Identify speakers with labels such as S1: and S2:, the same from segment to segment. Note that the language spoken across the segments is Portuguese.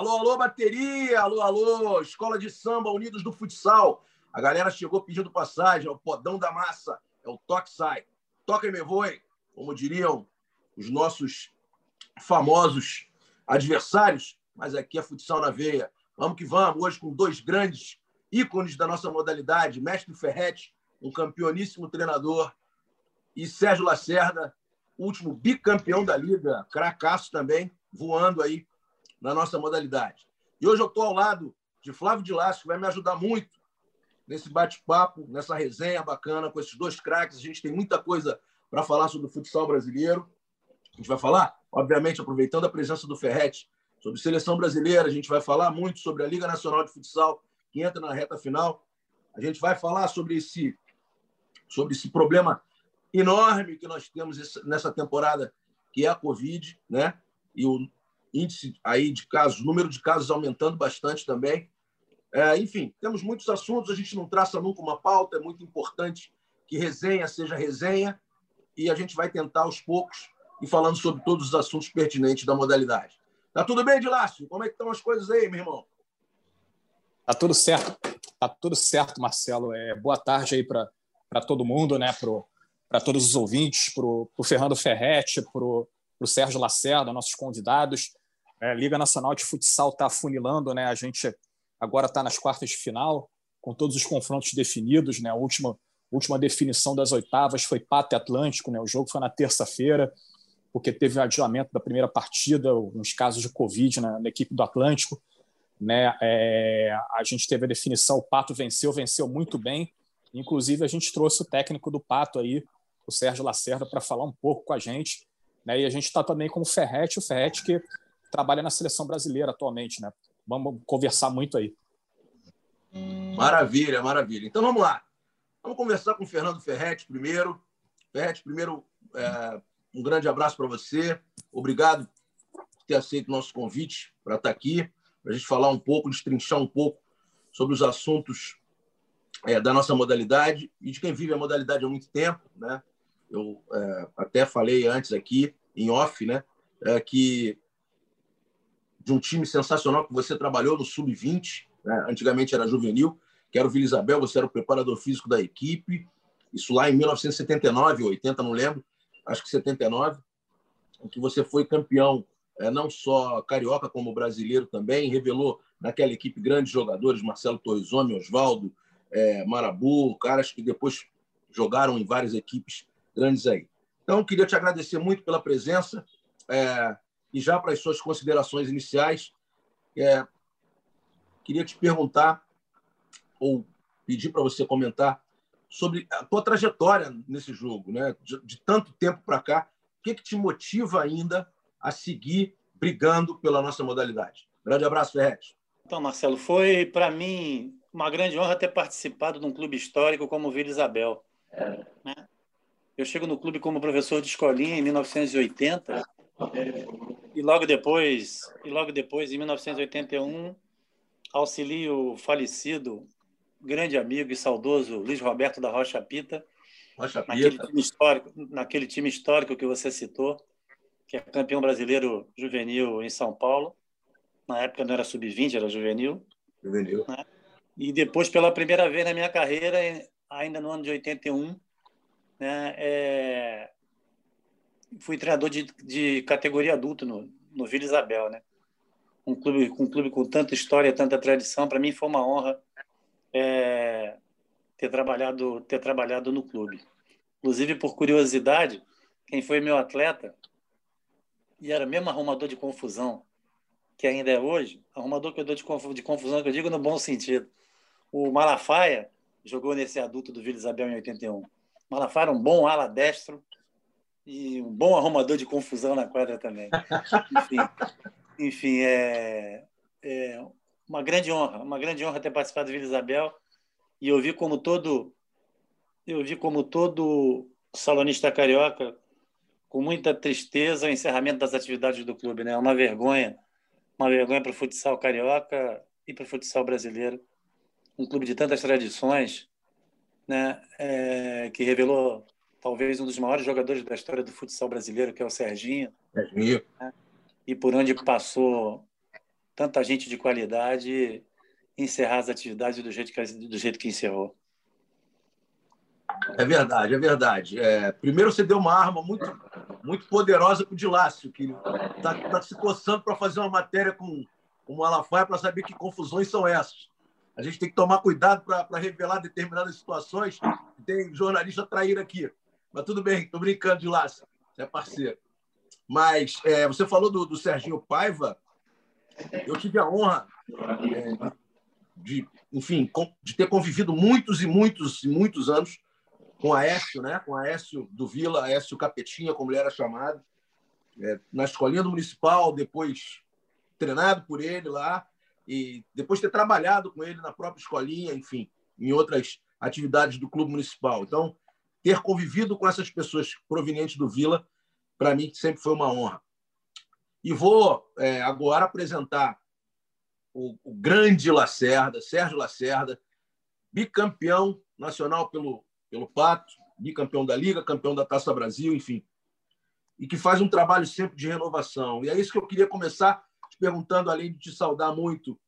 S1: Alô, alô, bateria! Alô, alô, escola de samba Unidos do Futsal. A galera chegou pedindo passagem, é o podão da massa, é o toque sai. Toca e me voe, como diriam os nossos famosos adversários, mas aqui é futsal na veia. Vamos que vamos, hoje com dois grandes ícones da nossa modalidade, Mestre Ferretti, um campeoníssimo treinador, e Sérgio Lacerda, último bicampeão da Liga, cracaço também, voando aí na nossa modalidade. E hoje eu estou ao lado de Flávio de Lasso, que vai me ajudar muito nesse bate-papo, nessa resenha bacana com esses dois craques. A gente tem muita coisa para falar sobre o futsal brasileiro. A gente vai falar, obviamente, aproveitando a presença do Ferretti, sobre seleção brasileira. A gente vai falar muito sobre a Liga Nacional de Futsal, que entra na reta final. A gente vai falar sobre esse, sobre esse problema enorme que nós temos nessa temporada, que é a Covid, né? E o índice aí de casos, número de casos aumentando bastante também. É, enfim, temos muitos assuntos, a gente não traça nunca uma pauta, é muito importante que resenha seja resenha e a gente vai tentar aos poucos e falando sobre todos os assuntos pertinentes da modalidade. Tá tudo bem, Dilácio? Como é que estão as coisas aí, meu irmão?
S2: Tá tudo certo. Tá tudo certo, Marcelo. É, boa tarde aí para todo mundo, né? Para todos os ouvintes, para o Fernando Ferretti, para o Sérgio Lacerda, nossos convidados. É, Liga Nacional de Futsal está afunilando, né? A gente agora está nas quartas de final, com todos os confrontos definidos, né? A última, última definição das oitavas foi Pato Atlântico, né? O jogo foi na terça-feira, porque teve um adiamento da primeira partida, uns casos de Covid na, na equipe do Atlântico. Né? É, a gente teve a definição, o Pato venceu, venceu muito bem. Inclusive, a gente trouxe o técnico do Pato aí, o Sérgio Lacerda, para falar um pouco com a gente. Né? E a gente está também com o Ferretti, o Ferretti que trabalha na seleção brasileira atualmente, né? Vamos conversar muito aí.
S1: Maravilha, maravilha. Então vamos lá. Vamos conversar com o Fernando Ferretti primeiro. Ferretti, primeiro, é, um grande abraço para você. Obrigado por ter aceito o nosso convite para estar aqui, para a gente falar um pouco, destrinchar um pouco sobre os assuntos é, da nossa modalidade e de quem vive a modalidade há muito tempo. Né? Eu é, até falei antes aqui, em off, né, é, que de um time sensacional que você trabalhou no Sub-20, né? antigamente era juvenil, que era o Vila Isabel, você era o preparador físico da equipe, isso lá em 1979, 80, não lembro, acho que 79, em que você foi campeão é, não só carioca como brasileiro também, revelou naquela equipe grandes jogadores, Marcelo Torrizome, Oswaldo, é, Marabu, caras que depois jogaram em várias equipes grandes aí. Então, queria te agradecer muito pela presença. É, e já para as suas considerações iniciais, é, queria te perguntar, ou pedir para você comentar, sobre a tua trajetória nesse jogo, né? de, de tanto tempo para cá. O que, que te motiva ainda a seguir brigando pela nossa modalidade? Grande abraço, Ferretti.
S3: Então, Marcelo, foi para mim uma grande honra ter participado de um clube histórico como o Vila Isabel. É. Né? Eu chego no clube como professor de escolinha em 1980 e logo depois, e logo depois, em 1981, auxilio o falecido grande amigo e saudoso Luiz Roberto da Rocha Pita, Rocha Pita. Naquele, time histórico, naquele time histórico que você citou, que é campeão brasileiro juvenil em São Paulo. Na época não era sub-20, era juvenil.
S1: Juvenil.
S3: Né? E depois, pela primeira vez na minha carreira, ainda no ano de 81, né, é, fui treinador de, de categoria adulta no, no Vila Isabel, né? Um clube, um clube com tanta história, tanta tradição, para mim foi uma honra é, ter trabalhado ter trabalhado no clube. Inclusive por curiosidade, quem foi meu atleta e era mesmo arrumador de confusão que ainda é hoje, arrumador que eu dou de confusão que eu digo no bom sentido. O Malafaia jogou nesse adulto do Vila Isabel em 81. Malafaia era um bom ala destro, e um bom arrumador de confusão na quadra também. enfim, enfim é, é, uma grande honra, uma grande honra ter participado do Vila Isabel e eu vi como todo eu vi como todo salonista carioca com muita tristeza o encerramento das atividades do clube, né? Uma vergonha, uma vergonha para o futsal carioca e para o futsal brasileiro. Um clube de tantas tradições, né? É, que revelou talvez um dos maiores jogadores da história do futsal brasileiro, que é o Serginho.
S1: Serginho.
S3: Né? E por onde passou tanta gente de qualidade encerrar as atividades do jeito que, do jeito que encerrou.
S1: É verdade, é verdade. É, primeiro você deu uma arma muito, muito poderosa para o Dilácio, que está tá se coçando para fazer uma matéria com, com o Malafaia para saber que confusões são essas. A gente tem que tomar cuidado para revelar determinadas situações. Tem jornalista traíra aqui. Mas tudo bem, estou brincando, Dilácio. Você é parceiro. Mas é, você falou do, do Serginho Paiva. Eu tive a honra é, de, enfim, de ter convivido muitos e muitos e muitos anos com Aécio, né? com Aécio do Vila, Aécio Capetinha, como ele era chamado, é, na escolinha do Municipal, depois treinado por ele lá, e depois ter trabalhado com ele na própria escolinha, enfim, em outras atividades do Clube Municipal. Então, ter convivido com essas pessoas provenientes do Vila, para mim, sempre foi uma honra. E vou é, agora apresentar o, o grande Lacerda, Sérgio Lacerda, bicampeão nacional pelo pelo Pato, bicampeão da Liga, campeão da Taça Brasil, enfim. E que faz um trabalho sempre de renovação. E é isso que eu queria começar te perguntando, além de te saudar muito,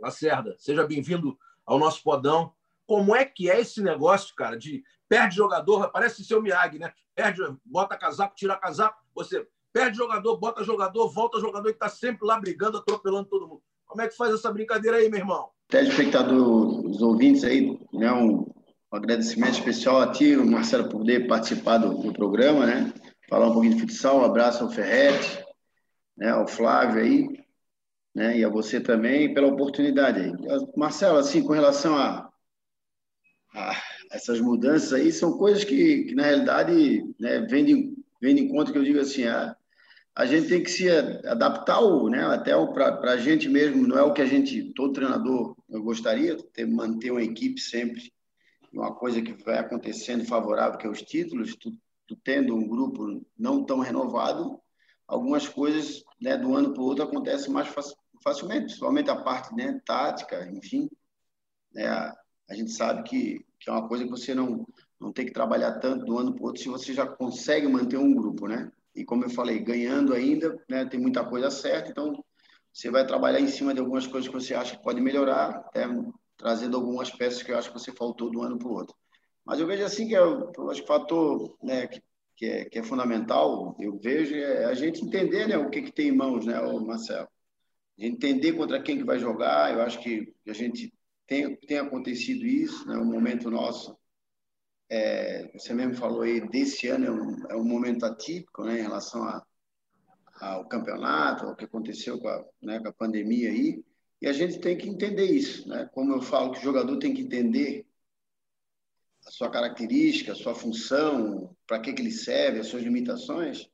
S1: Lacerda. Seja bem-vindo ao nosso podão. Como é que é esse negócio, cara, de perde jogador, parece seu Miyagi, né? Perde, bota casaco, tira casaco, você perde jogador, bota jogador, volta jogador e está sempre lá brigando, atropelando todo mundo. Como é que faz essa brincadeira aí, meu irmão?
S4: Telespectador, os ouvintes aí, né, um agradecimento especial a ti, Marcelo, por poder participar do, do, programa, né? Falar um pouquinho de futsal, um abraço ao Ferretti, né? ao Flávio aí, né? E a você também pela oportunidade aí. Marcelo, assim, com relação a essas mudanças aí, são coisas que, que na realidade, né, vem de, vem de conta que eu digo assim, a, a gente tem que se adaptar, né? Até para a gente mesmo, não é o que a gente, todo treinador, eu gostaria, ter, manter uma equipe sempre uma coisa que vai acontecendo favorável, que é os títulos, tu, tu tendo um grupo não tão renovado, algumas coisas né, do ano para o outro acontecem mais facilmente, principalmente a parte né, tática, enfim. Né, a, gente sabe que, que é uma coisa que você não, não tem que trabalhar tanto do ano para o outro se você já consegue manter um grupo, né? E como eu falei, ganhando ainda, né, tem muita coisa certa, então você vai trabalhar em cima de algumas coisas que você acha que pode melhorar, até trazendo algumas peças que eu acho que você faltou do ano para o outro. Mas eu vejo assim que é, o fator né, que, que, é, que é fundamental, eu vejo, é a gente entender né, o que, que tem em mãos, né, Marcelo? A gente entender contra quem que vai jogar, eu acho que a gente tem, tem acontecido isso, né, um momento nosso, é, você mesmo falou aí, desse ano é um, é um momento atípico né, em relação a, ao campeonato, ao que aconteceu com a, né, com a pandemia aí, e a gente tem que entender isso, né? Como eu falo que o jogador tem que entender a sua característica, a sua função, para que, que ele serve, as suas limitações.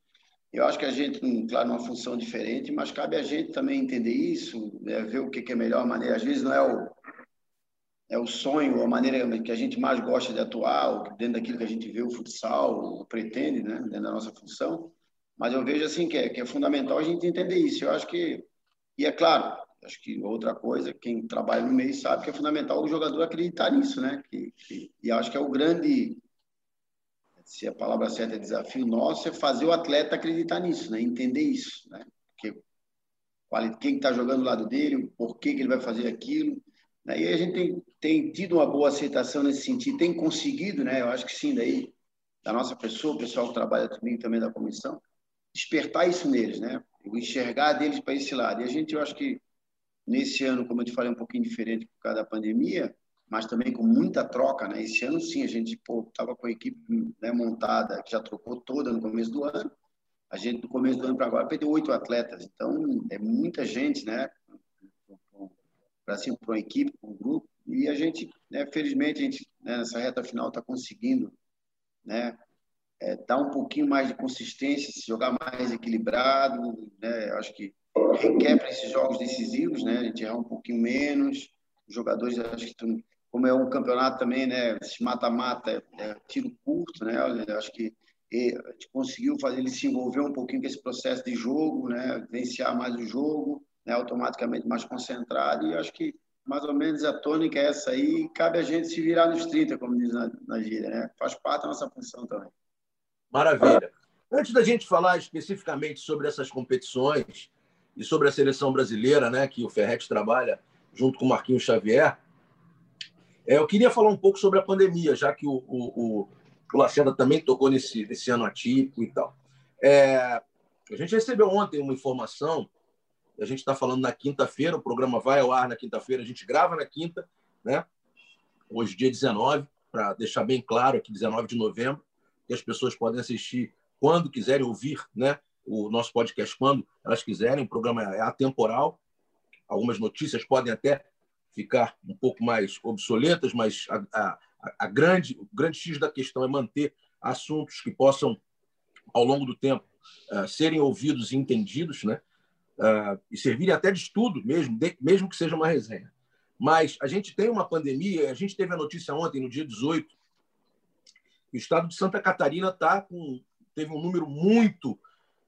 S4: Eu acho que a gente, claro, uma função diferente, mas cabe a gente também entender isso, né? ver o que, que é a melhor maneira. Às vezes não é o, é o sonho, a maneira que a gente mais gosta de atuar, dentro daquilo que a gente vê o futsal, pretende, né? dentro da nossa função. Mas eu vejo assim que é, que é fundamental a gente entender isso. Eu acho que, e é claro, Acho que outra coisa, quem trabalha no meio sabe que é fundamental o jogador acreditar nisso, né? Que, que, e acho que é o grande, se a palavra certa é desafio nosso, é fazer o atleta acreditar nisso, né? Entender isso, né? Porque quem está jogando do lado dele, por que, que ele vai fazer aquilo. Né? E a gente tem, tem tido uma boa aceitação nesse sentido, tem conseguido, né? Eu acho que sim, daí, da nossa pessoa, o pessoal que trabalha comigo também da comissão, despertar isso neles, né? Enxergar deles para esse lado. E a gente, eu acho que Nesse ano, como eu te falei, um pouquinho diferente por causa da pandemia, mas também com muita troca, né? Esse ano, sim, a gente estava com a equipe né, montada, que já trocou toda no começo do ano. A gente, do começo do ano para agora, perdeu oito atletas. Então, é muita gente, né? Para assim, uma equipe, para um grupo. E a gente, né, felizmente, a gente, né, nessa reta final, está conseguindo né, é, dar um pouquinho mais de consistência, se jogar mais equilibrado. Né? Acho que requer para esses jogos decisivos, né? A gente errar um pouquinho menos. Os jogadores, acho que como é um campeonato também, né? Esse mata-mata é tiro curto, né? Acho que a gente conseguiu fazer ele se envolver um pouquinho com esse processo de jogo, né? Vivenciar mais o jogo, né? Automaticamente mais concentrado. E acho que mais ou menos a tônica é essa aí. Cabe a gente se virar nos 30, como diz na, na gíria, né? Faz parte da nossa função também.
S1: Maravilha. Antes da gente falar especificamente sobre essas competições, e sobre a seleção brasileira, né, que o Ferretti trabalha junto com o Marquinhos Xavier. É, eu queria falar um pouco sobre a pandemia, já que o, o, o, o Lacerda também tocou nesse, nesse ano atípico e tal. É, a gente recebeu ontem uma informação, a gente está falando na quinta-feira, o programa vai ao ar na quinta-feira, a gente grava na quinta, né? hoje, dia 19, para deixar bem claro aqui, 19 de novembro, que as pessoas podem assistir quando quiserem ouvir né, o nosso podcast, quando elas quiserem. O programa é atemporal. Algumas notícias podem até ficar um pouco mais obsoletas, mas a, a, a grande, o grande X da questão é manter assuntos que possam, ao longo do tempo, uh, serem ouvidos e entendidos, né? Uh, e servirem até de estudo mesmo, de, mesmo que seja uma resenha. Mas a gente tem uma pandemia, a gente teve a notícia ontem, no dia 18, que o estado de Santa Catarina tá com, teve um número muito,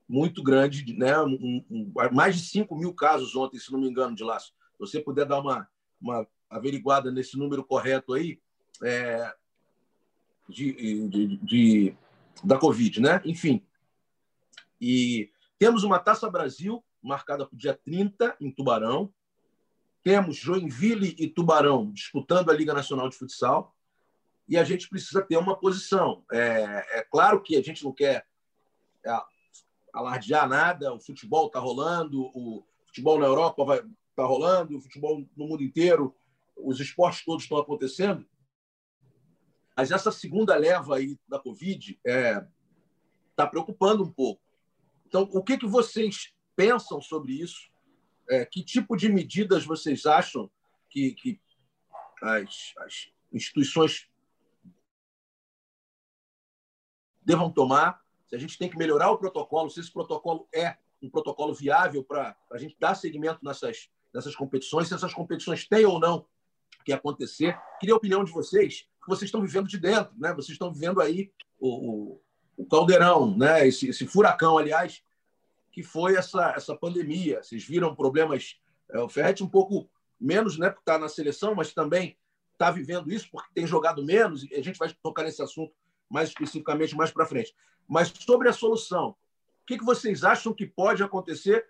S1: muito grande, né? Um, um, mais de 5 mil casos ontem, se não me engano, de laço. Se você puder dar uma, uma averiguada nesse número correto aí, é, de, de, de, da Covid, né? Enfim. E temos uma Taça Brasil marcada para o dia 30 em Tubarão. Temos Joinville e Tubarão disputando a Liga Nacional de Futsal e a gente precisa ter uma posição. É, é claro que a gente não quer é, alardear nada, o futebol está rolando, o futebol na Europa está rolando, o futebol no mundo inteiro, os esportes todos estão acontecendo, mas essa segunda leva aí da Covid está é, tá preocupando um pouco. Então, o que, que vocês pensam sobre isso? é, que tipo de medidas vocês acham que, que as, as instituições devam tomar? Se a gente tem que melhorar o protocolo, se esse protocolo é um protocolo viável para a gente dar seguimento nessas, nessas competições, se essas competições têm ou não que acontecer. Queria a opinião de vocês, que vocês estão vivendo de dentro, né? vocês estão vivendo aí o, o, o caldeirão, né? esse, esse furacão, aliás, que foi essa, essa pandemia. Vocês viram problemas. É, o Ferretti um pouco menos, né, porque está na seleção, mas também está vivendo isso porque tem jogado menos, e a gente vai tocar nesse assunto mais especificamente mais para frente. Mas sobre a solução, o que, que vocês acham que pode acontecer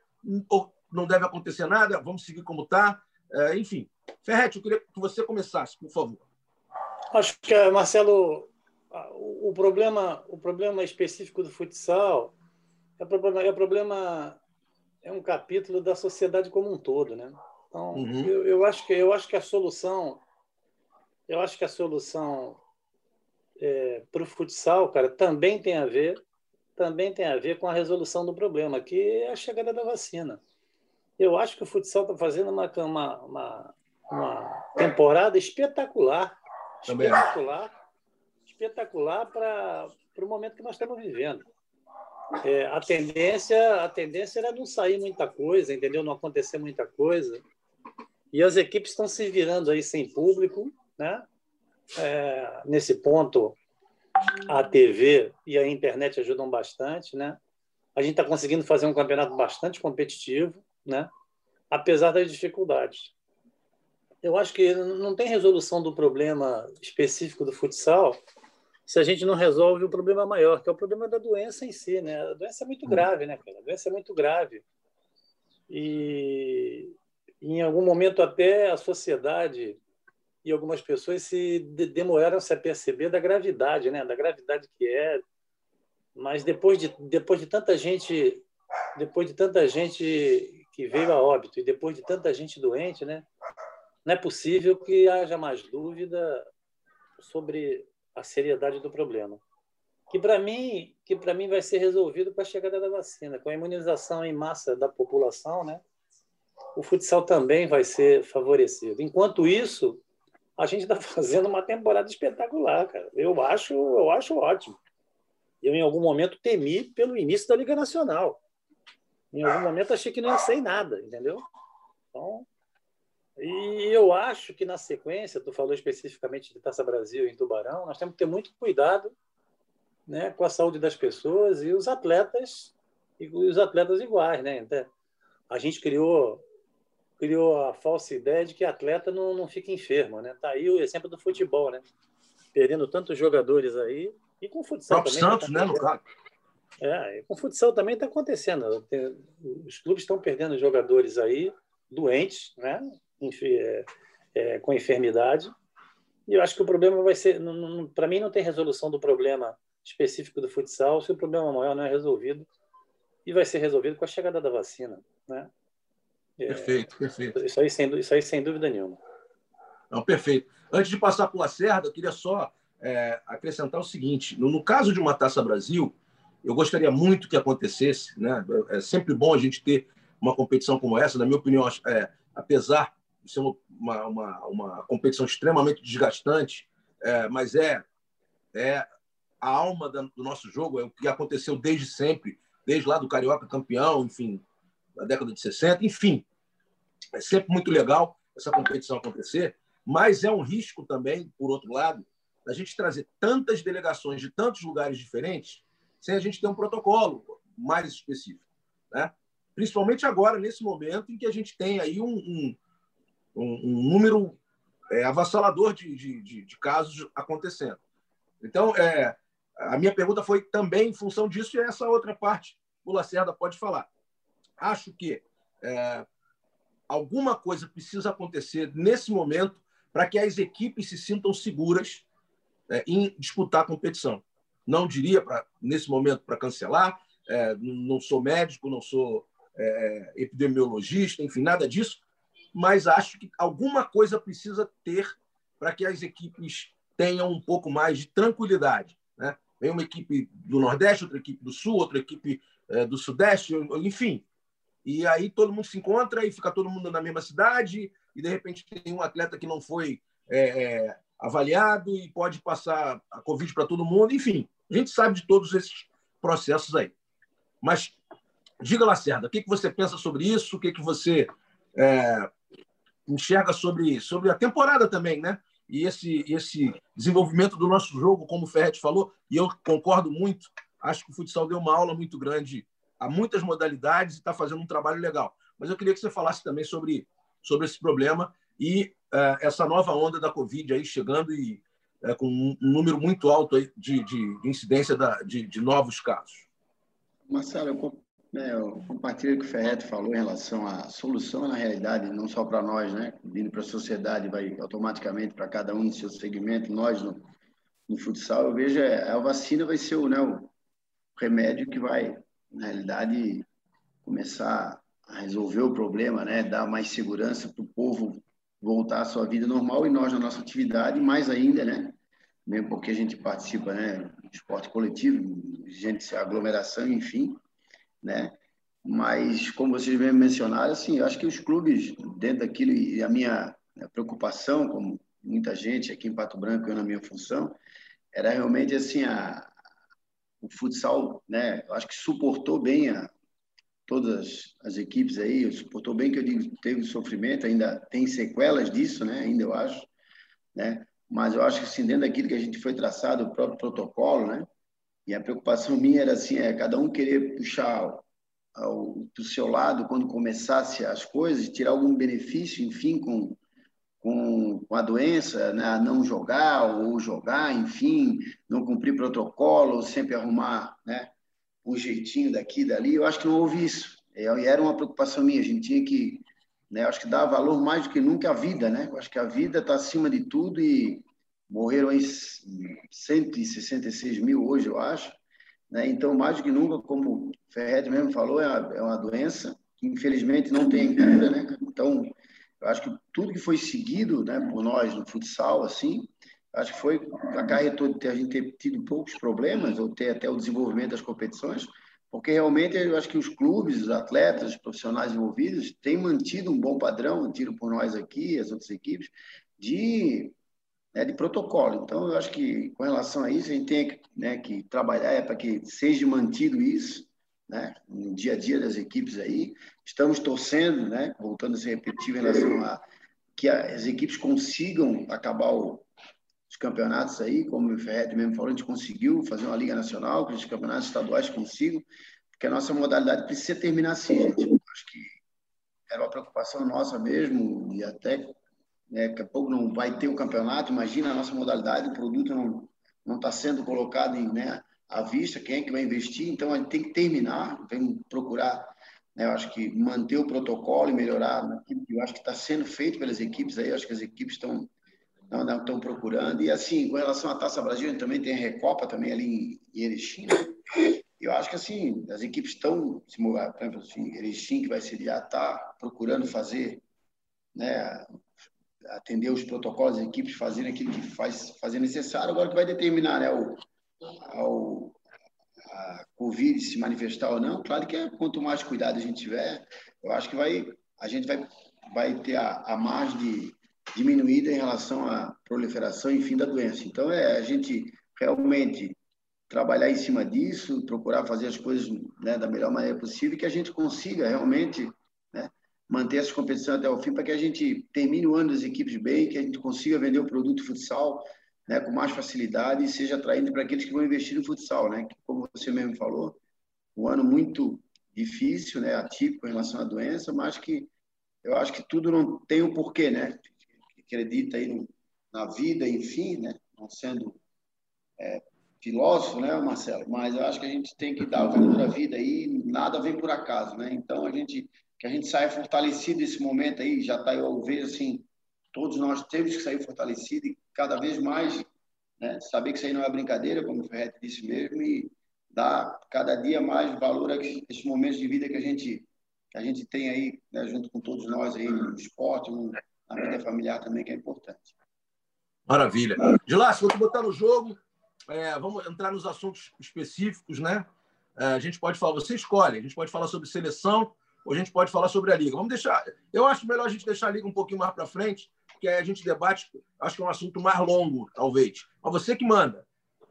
S1: ou não deve acontecer nada? Vamos seguir como está? É, enfim, Ferretti, eu queria que você começasse, por favor.
S3: Acho que, Marcelo, o problema, o problema específico do futsal é problema, é problema é um capítulo da sociedade como um todo, né? Então, uhum. eu, eu, acho que eu acho que a solução eu acho que a solução é, para o futsal, cara, também tem a ver também tem a ver com a resolução do problema, que é a chegada da vacina. Eu acho que o futsal está fazendo uma, uma, uma, uma, temporada espetacular, também. espetacular, espetacular para o momento que nós estamos vivendo é, a tendência a tendência era não sair muita coisa, entendeu? Não acontecer muita coisa. E as equipes estão se virando aí sem público, né? É, nesse ponto, a TV e a internet ajudam bastante, né? A gente está conseguindo fazer um campeonato bastante competitivo, né? Apesar das dificuldades. Eu acho que não tem resolução do problema específico do futsal se a gente não resolve o problema maior, que é o problema da doença em si, né? A doença é muito hum. grave, né, cara? A doença é muito grave. E em algum momento até a sociedade e algumas pessoas se demoraram-se a perceber da gravidade, né? Da gravidade que é. Mas depois de depois de tanta gente, depois de tanta gente que veio a óbito e depois de tanta gente doente, né? Não é possível que haja mais dúvida sobre a seriedade do problema. Que para mim, que para mim vai ser resolvido com a chegada da vacina, com a imunização em massa da população, né? O futsal também vai ser favorecido. Enquanto isso, a gente está fazendo uma temporada espetacular, cara. Eu acho, eu acho ótimo. Eu em algum momento temi pelo início da Liga Nacional. Em algum momento achei que não ia sair nada, entendeu? Então, e eu acho que na sequência, tu falou especificamente de Taça Brasil em Tubarão, nós temos que ter muito cuidado né, com a saúde das pessoas e os atletas e os atletas iguais, né? Então, a gente criou criou a falsa ideia de que atleta não, não fica enfermo, né? Tá aí o exemplo do futebol, né? Perdendo tantos jogadores aí e com o futsal
S1: também. Né? Santos, né, no caso.
S3: É, com futsal também está acontecendo. Os clubes estão perdendo jogadores aí doentes, né? É, é, com enfermidade. E eu acho que o problema vai ser, para mim, não tem resolução do problema específico do futsal se o problema maior não é resolvido e vai ser resolvido com a chegada da vacina, né?
S1: É, perfeito, perfeito.
S3: Isso aí, sem, isso aí sem dúvida nenhuma.
S1: Não, perfeito. Antes de passar para o Lacerda, eu queria só é, acrescentar o seguinte: no, no, caso de uma Taça Brasil, eu gostaria muito que acontecesse, né? É sempre bom a gente ter uma competição como essa. Na minha opinião, é, apesar ser uma, uma, uma competição extremamente desgastante, é, mas é, é a alma do nosso jogo, é o que aconteceu desde sempre, desde lá do Carioca campeão, enfim, da década de 60, enfim. É sempre muito legal essa competição acontecer, mas é um risco também, por outro lado, da gente trazer tantas delegações de tantos lugares diferentes sem a gente ter um protocolo mais específico. Né? Principalmente agora, nesse momento em que a gente tem aí um, um, um número é, avassalador de, de, de, de, casos acontecendo. Então, é, a minha pergunta foi também em função disso, e essa outra parte o Lacerda pode falar. Acho que é, alguma coisa precisa acontecer nesse momento para que as equipes se sintam seguras é, em disputar a competição. Não diria, pra, nesse momento, para cancelar, é, não sou médico, não sou é, epidemiologista, enfim, nada disso, mas acho que alguma coisa precisa ter para que as equipes tenham um pouco mais de tranquilidade. Né? Vem uma equipe do Nordeste, outra equipe do Sul, outra equipe é, do Sudeste, enfim. E aí todo mundo se encontra e fica todo mundo na mesma cidade, e de repente tem um atleta que não foi é, avaliado e pode passar a Covid para todo mundo, enfim. A gente sabe de todos esses processos aí. Mas diga, Lacerda, o que, que você pensa sobre isso? O que, que você é, enxerga sobre, sobre a temporada também, né? E esse, esse desenvolvimento do nosso jogo, como o Ferret falou, e eu concordo muito, acho que o futsal deu uma aula muito grande a muitas modalidades e está fazendo um trabalho legal. Mas eu queria que você falasse também sobre, sobre esse problema e uh, essa nova onda da Covid aí chegando e uh, com um, número muito alto de, de incidência da, de, de novos casos.
S4: Marcelo, eu é, eu compartilho o que o Ferreto falou em relação à solução, na realidade, não só para nós, né? Vindo para a sociedade, vai automaticamente para cada um no seu segmento, nós no, no futsal, eu vejo é, a vacina vai ser o, né, o remédio que vai, na realidade, começar a resolver o problema, né? Dar mais segurança para o povo voltar à sua vida normal e nós na nossa atividade, mais ainda, né? Mesmo porque a gente participa, né? Esporte coletivo, gente, aglomeração, enfim né? Mas, como vocês bem mencionaram, assim, eu acho que os clubes, dentro daquilo, e a minha preocupação, como muita gente aqui em Pato Branco, eu na minha função, era realmente assim, a, o futsal, né? Eu acho que suportou bem a, todas as equipes aí, suportou bem que eu digo, teve sofrimento, ainda tem sequelas disso, né? Ainda eu acho, né? Mas eu acho que assim, dentro daquilo que a gente foi traçado, o próprio protocolo, né? E a preocupação minha era assim, é cada um querer puxar do seu lado quando começasse as coisas, tirar algum benefício, enfim, com, com, com a doença, né? não jogar ou jogar, enfim, não cumprir protocolo, sempre arrumar né? um jeitinho daqui dali. Eu acho que não houve isso. E era uma preocupação minha. A gente tinha que, né? acho que dar valor mais do que nunca à vida, né? Eu acho que a vida está acima de tudo e morreram aí 166 mil hoje, eu acho. Né? Então, mais do que nunca, como o Ferret mesmo falou, é uma, é uma doença que infelizmente não tem cura. Né? Então, eu acho que tudo que foi seguido né, por nós no futsal, assim, acho que foi acarretou de a gente ter tido poucos problemas, ou ter até o desenvolvimento das competições, porque realmente eu acho que os clubes, os atletas, os profissionais envolvidos têm mantido um bom padrão, mantido por nós aqui, as outras equipes, de né, de protocolo. Então, eu acho que com relação a isso, a gente tem né, que trabalhar é para que seja mantido isso, né, no dia a dia das equipes aí. Estamos torcendo, né, voltando a se repetir em relação a que as equipes consigam acabar o, os campeonatos aí, como o Ferret mesmo falou, a gente conseguiu fazer uma Liga Nacional, que os campeonatos estaduais consigam, porque a nossa modalidade precisa terminar assim, gente. Acho que era uma preocupação nossa mesmo, e até né? daqui a pouco não vai ter o campeonato, imagina a nossa modalidade, o produto não não está sendo colocado em, né, à vista, quem é que vai investir, então a gente tem que terminar, vem procurar, né, eu acho que manter o protocolo e melhorar naquilo que eu acho que está sendo feito pelas equipes aí, eu acho que as equipes estão não, não estão procurando. E assim, com relação à Taça Brasil, a gente também tem a Recopa também ali em Erechim, né? Eu acho que assim, as equipes estão, por exemplo, assim, Erechim, que vai sediar, está procurando fazer, né, atender os protocolos, as equipes fazendo aquilo que faz fazer necessário. Agora que vai determinar, né, o, ao, a Covid se manifestar ou não, claro que é, quanto mais cuidado a gente tiver, eu acho que vai, a gente vai, vai ter a, a margem diminuída em relação à proliferação e fim da doença. Então, é a gente realmente trabalhar em cima disso, procurar fazer as coisas né, da melhor maneira possível que a gente consiga realmente manter essa competição até o fim para que a gente termine o ano das equipes bem, que a gente consiga vender o produto futsal né, com mais facilidade e seja atraente para aqueles que vão investir no futsal, né? Que, como você mesmo falou, um ano muito difícil, né, atípico em relação à doença, mas que eu acho que tudo não tem um porquê, né? acredita aí no, na vida, enfim, né? Não sendo é, filósofo, né, Marcelo? Mas eu acho que a gente tem que dar o valor da vida aí, nada vem por acaso, né? Então a gente que a gente saia fortalecido desse momento aí, já está eu vejo assim, todos nós temos que sair fortalecido e cada vez mais, né, saber que isso aí não é brincadeira, como o Ferretti disse mesmo, e dar cada dia mais valor a esses momentos de vida que a gente que a gente tem aí, né, junto com todos nós aí no esporte, no, na vida familiar também, que é importante.
S1: Maravilha. Gilácio, vou te botar no jogo. É, vamos entrar nos assuntos específicos, né? É, a gente pode falar, você escolhe, a gente pode falar sobre seleção ou a gente pode falar sobre a liga. Vamos deixar. Eu acho melhor a gente deixar a liga um pouquinho mais para frente, porque aí a gente debate, acho que é um assunto mais longo, talvez. Mas você que manda.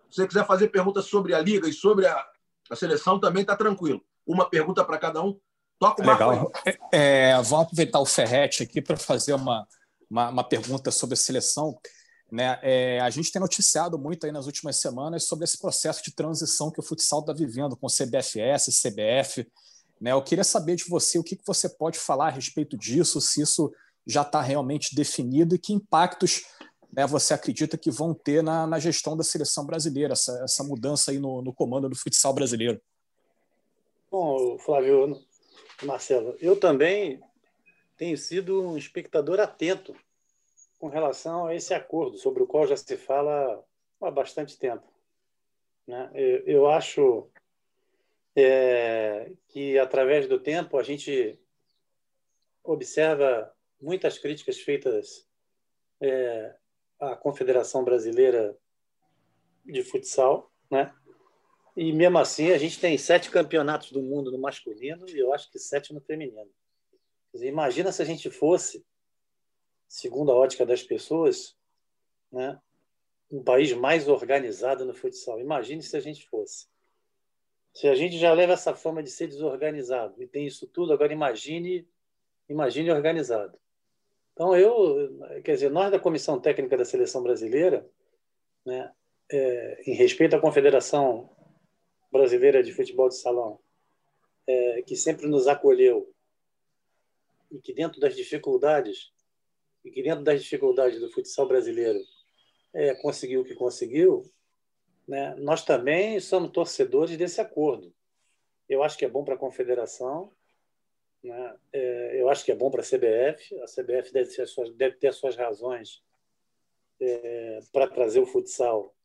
S1: Se você quiser fazer perguntas sobre a liga e sobre a, a seleção, também está tranquilo. Uma pergunta para cada um.
S2: Toca o Legal. É, é, vamos aproveitar o Ferrete aqui para fazer uma, uma, uma, pergunta sobre a seleção. Né? É, a gente tem noticiado muito aí nas últimas semanas sobre esse processo de transição que o futsal está vivendo com CBFS, CBF. Né? Eu queria saber de você o que, que você pode falar a respeito disso, se isso já está realmente definido e que impactos né, você acredita que vão ter na, na gestão da seleção brasileira, essa, essa mudança aí no, no comando do futsal brasileiro.
S3: Bom, Flávio, Marcelo, eu também tenho sido um espectador atento com relação a esse acordo, sobre o qual já se fala há bastante tempo. Né? Eu, acho é, que, através do tempo, a gente observa muitas críticas feitas é, à Confederação Brasileira de Futsal, né? E mesmo assim, a gente tem sete campeonatos do mundo no masculino e eu acho que sete no feminino. Dizer, imagina se a gente fosse, segundo a ótica das pessoas, né, um país mais organizado no futsal. Imagine se a gente fosse. Se a gente já leva essa fama de ser desorganizado e tem isso tudo, agora imagine, imagine organizado. Então eu, quer dizer, nós da comissão técnica da seleção brasileira, né, é, em respeito à confederação brasileira de futebol de salão, é, que sempre nos acolheu e que dentro das dificuldades e que dentro das dificuldades do futsal brasileiro é, conseguiu o que conseguiu, né? Nós também somos torcedores desse acordo. Eu acho que é bom para a confederação, né? É, eu acho que é bom para a CBF. A CBF deve ter, suas, deve ter suas razões é, para trazer o futsal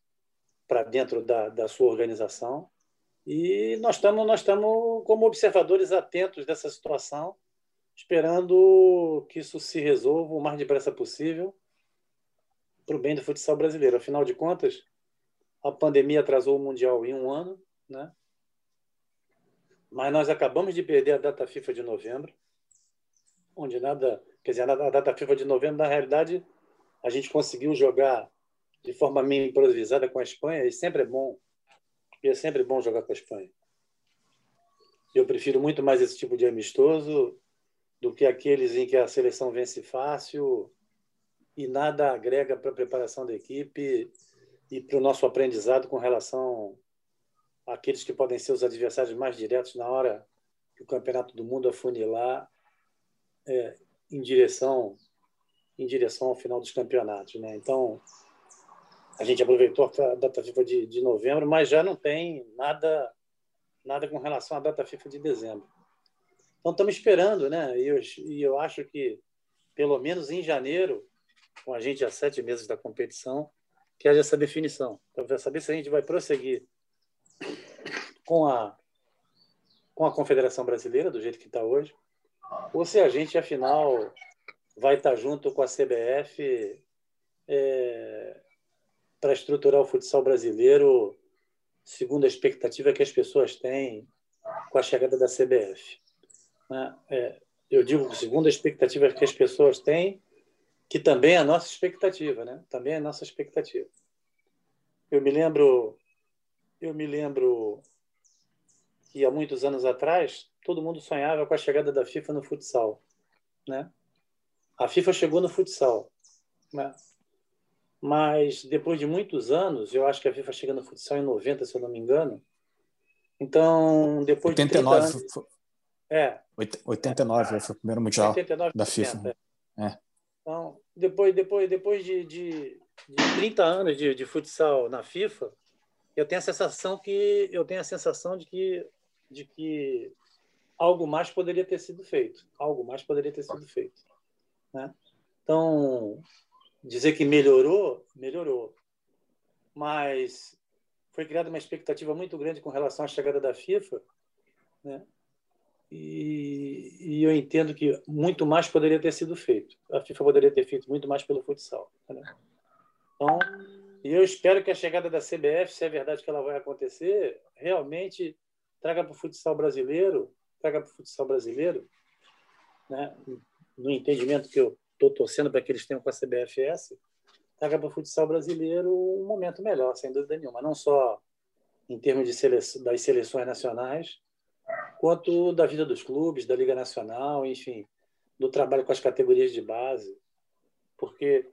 S3: para dentro da, da sua organização. E nós estamos nós estamos como observadores atentos dessa situação, esperando que isso se resolva o mais depressa possível para o bem do futsal brasileiro. Afinal de contas, a pandemia atrasou o mundial em um ano, né? Mas nós acabamos de perder a data FIFA de novembro, onde nada, quer dizer, a data FIFA de novembro na realidade a gente conseguiu jogar de forma meio improvisada com a Espanha e sempre é bom e é sempre bom jogar com a Espanha. Eu prefiro muito mais esse tipo de amistoso do que aqueles em que a seleção vence fácil e nada agrega para a preparação da equipe e para o nosso aprendizado com relação àqueles que podem ser os adversários mais diretos na hora que o Campeonato do Mundo afunilar é, em direção em direção ao final dos campeonatos, né? Então a gente aproveitou a data FIFA de, de novembro, mas já não tem nada, nada com relação à data FIFA de dezembro. Então, estamos esperando, né? E eu, e eu acho que, pelo menos em janeiro, com a gente há sete meses da competição, que haja essa definição. Então, para saber se a gente vai prosseguir com a, com a Confederação Brasileira, do jeito que está hoje, ou se a gente, afinal, vai estar tá junto com a CBF é, para estruturar o futsal brasileiro segundo a expectativa que as pessoas têm com a chegada da CBF. Né? É, eu digo segundo a expectativa que as pessoas têm, que também é a nossa expectativa, né? Também é a nossa expectativa. Eu me lembro, eu me lembro que há muitos anos atrás todo mundo sonhava com a chegada da FIFA no futsal, né? A FIFA chegou no futsal, né? Mas depois de muitos anos, eu acho que a FIFA chega no futsal em 90, se eu não me engano. Então, depois
S2: 89,
S3: de 30 anos, é.
S2: 89 foi o primeiro mundial 89, da FIFA. É.
S3: é. Então, depois, depois, depois de, de, de 30 anos de, de futsal na FIFA, eu tenho a sensação que eu tenho a sensação de que de que algo mais poderia ter sido feito, algo mais poderia ter sido feito, né? Então, dizer que melhorou, melhorou, mas foi criada uma expectativa muito grande com relação à chegada da FIFA, né? E, e, eu entendo que muito mais poderia ter sido feito. A FIFA poderia ter feito muito mais pelo futsal. Né? Então, eu espero que a chegada da CBF, se é verdade que ela vai acontecer, realmente traga para o futsal brasileiro, traga para o futsal brasileiro, né? no entendimento que eu estou torcendo para que eles tenham com a CBFS, traga para o futsal brasileiro um momento melhor, sem dúvida nenhuma. Não só em termos de sele das seleções nacionais, quanto da vida dos clubes, da Liga Nacional, enfim, do trabalho com as categorias de base. Porque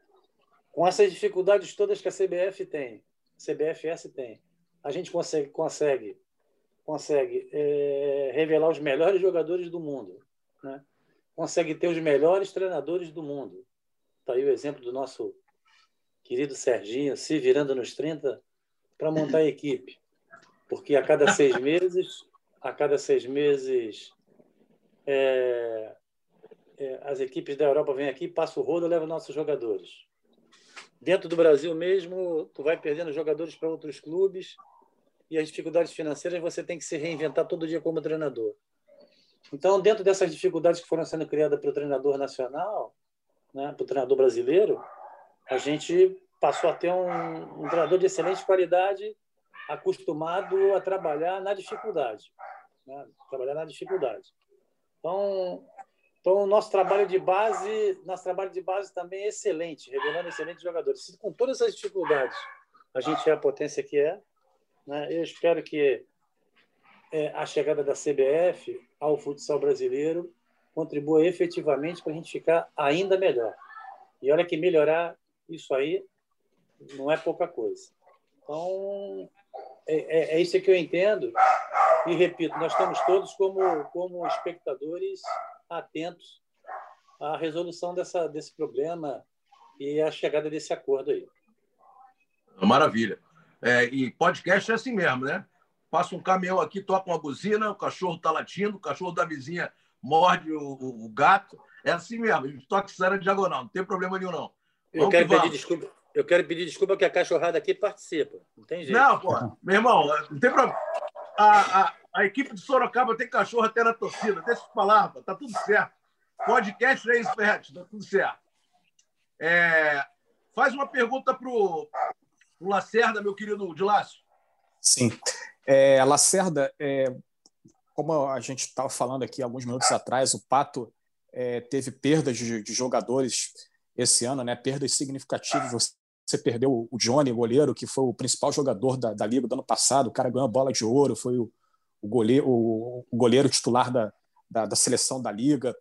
S3: com essas dificuldades todas que a CBF tem, CBFS tem, a gente consegue, consegue, consegue é, revelar os melhores jogadores do mundo, né? consegue ter os melhores treinadores do mundo. Está aí o exemplo do nosso querido Serginho se virando nos 30 para montar a equipe. Porque a cada seis meses a cada seis meses é, é, as equipes da Europa vêm aqui, passam o rodo levam nossos jogadores. Dentro do Brasil mesmo, tu vai perdendo jogadores para outros clubes e as dificuldades financeiras você tem que se reinventar todo dia como treinador. Então, dentro dessas dificuldades que foram sendo criadas para o treinador nacional, né, para o treinador brasileiro, a gente passou a ter um, um treinador de excelente qualidade acostumado a trabalhar na dificuldade né? trabalhar na dificuldade. Então, então, o nosso trabalho de base, nosso trabalho de base também é excelente, revelando excelentes jogadores. Se com todas as dificuldades a gente é a potência que é, né? eu espero que é, a chegada da CBF ao futsal brasileiro contribua efetivamente para a gente ficar ainda melhor. E olha que melhorar isso aí não é pouca coisa. Então, é, é, é isso que eu entendo e repito, nós estamos todos como, como espectadores atentos à resolução dessa, desse problema e à chegada desse acordo aí.
S1: Maravilha. É, e podcast é assim mesmo, né? Passa um caminhão aqui, toca uma buzina, o cachorro está latindo, o cachorro da vizinha morde o, o, o gato. É assim mesmo, toque de diagonal, não tem problema nenhum, não.
S3: eu quero, pedir desculpa, eu quero pedir desculpa que a cachorrada aqui participa. Não tem jeito.
S1: Não, pô, meu irmão, não tem problema a, a, a, equipe de Sorocaba tem cachorro até na torcida. Deixa eu falar, tá tudo certo. Podcast é isso, Ferret, tá tudo certo. É, faz uma pergunta para o Lacerda, meu querido de Lácio.
S2: Sim. É, Lacerda, é, como a gente estava falando aqui alguns minutos atrás, o Pato é, teve perdas de, de, jogadores esse ano, né? perdas significativas você perdeu o Johnny, goleiro, que foi o principal jogador da, da Liga do ano passado, o cara ganhou a bola de ouro, foi o, o, goleiro, o, o goleiro titular da, da, da, seleção da Liga.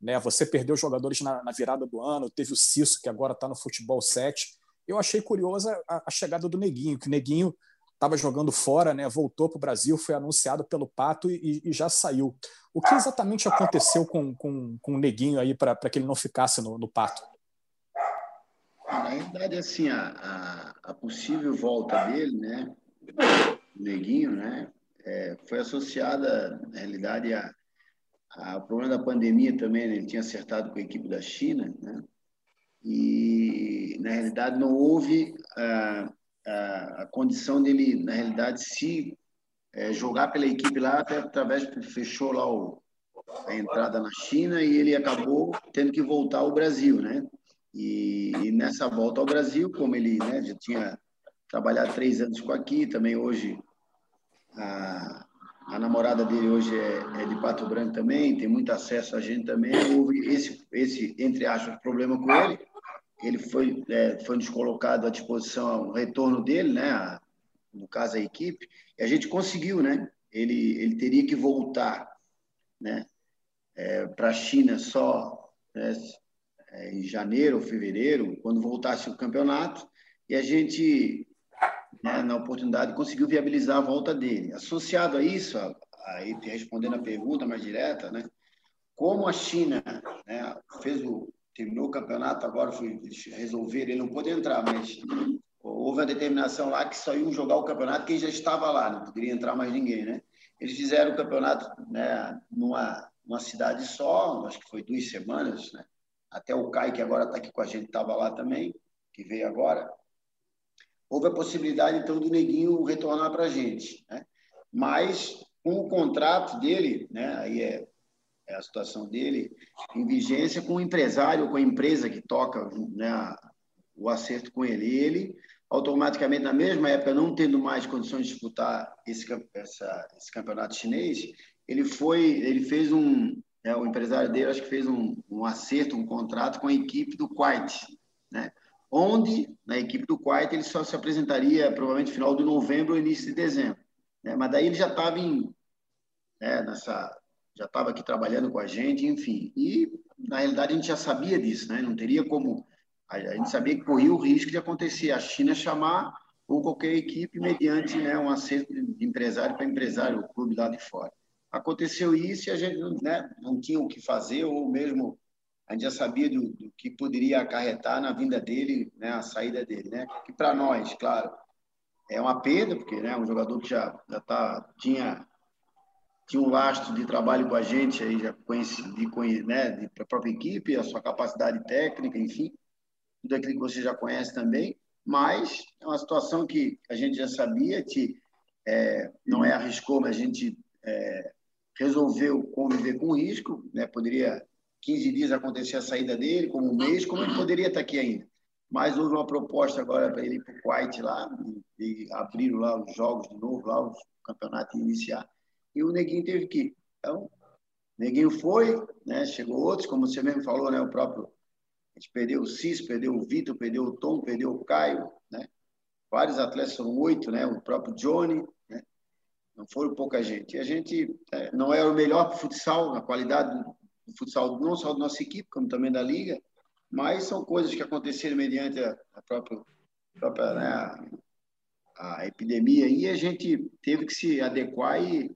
S2: Né? Você perdeu jogadores na, na virada do ano, teve o Cisso, que agora está no futebol 7. Eu achei curiosa a, a, chegada do Neguinho, que o Neguinho estava jogando fora, né? voltou para o Brasil, foi anunciado pelo Pato e, e, já saiu. O que exatamente aconteceu com, com, com o Neguinho aí para que ele não ficasse no, no Pato?
S4: Na realidade, assim, a, a, a possível volta dele, né, o Neguinho, né, é, foi associada, na realidade, a, a problema da pandemia também, né, ele tinha acertado com a equipe da China, né, e, na realidade, não houve a, a, a condição dele, na realidade, se é, jogar pela equipe lá, até através, fechou lá o, a entrada na China e ele acabou tendo que voltar ao Brasil, né? E, e nessa volta ao Brasil, como ele né, já tinha trabalhado três anos com aqui, também hoje a, a namorada dele hoje é, é, de Pato Branco também, tem muito acesso a gente também. Houve esse, esse entre aspas, problema com ele. Ele foi, é, foi nos colocado à disposição o retorno dele, né? A, no caso a equipe, e a gente conseguiu, né? Ele, ele teria que voltar, né? É, para a China só né? É, em janeiro ou fevereiro, quando voltasse o campeonato, e a gente, né, na oportunidade, conseguiu viabilizar a volta dele. Associado a isso, aí respondendo a pergunta mais direta, né? Como a China né, fez o terminou o campeonato, agora foi resolver, ele não pôde entrar, mas houve a determinação lá que só iam jogar o campeonato quem já estava lá, não poderia entrar mais ninguém, né? Eles fizeram o campeonato né, numa, numa cidade só, acho que foi duas semanas, né? Até o Kai, que agora está aqui com a gente, estava lá também, que veio agora. Houve a possibilidade, então, do Neguinho retornar para a gente, né? Mas, com o contrato dele, né? Aí é é a situação dele, em vigência com o empresário, com a empresa que toca né, o acerto com ele. Ele, automaticamente, na mesma época, não tendo mais condições de disputar esse, essa, esse campeonato chinês, ele foi, ele fez um, é, o empresário dele acho que fez um, um acerto, um contrato com a equipe do Kuwait, né? onde, na equipe do Kuwait, ele só se apresentaria provavelmente final de novembro ou início de dezembro. Né? Mas daí ele já estava em, né, nessa já estava aqui trabalhando com a gente, enfim. E, na realidade, a gente já sabia disso, né? Não teria como. A gente sabia que corria o risco de acontecer a China chamar ou qualquer equipe mediante né, um acerto de empresário para empresário, o clube lá de fora. Aconteceu isso e a gente né, não tinha o que fazer, ou mesmo a gente já sabia do, do que poderia acarretar na vinda dele, né, a saída dele. Né? Que para nós, claro, é uma perda, porque né, um jogador que já, já tá, tinha tinha um lastro de trabalho com a gente, aí já conheci, de, né, de a própria equipe, a sua capacidade técnica, enfim, tudo aquilo que você já conhece também, mas é uma situação que a gente já sabia que é, não é arriscou, mas a gente é, resolveu conviver com o risco, né? poderia 15 dias acontecer a saída dele, como um mês, como ele poderia estar aqui ainda. Mas houve uma proposta agora para ele ir para o Kuwait lá, e, e abriram lá os jogos de novo, lá o campeonato iniciar e o Neguinho teve que ir. Então, o Neguinho foi, né? chegou outros, como você mesmo falou, né? o próprio. A gente perdeu o Cis, perdeu o Vitor, perdeu o Tom, perdeu o Caio, né? Vários atletas, foram oito, né? O próprio Johnny? Não foram pouca gente. A gente é, não era o melhor futsal, a qualidade do futsal, não só da nossa equipe, como também da liga, mas são coisas que aconteceram mediante a, a própria, própria né, a, a, epidemia e a gente teve que se adequar e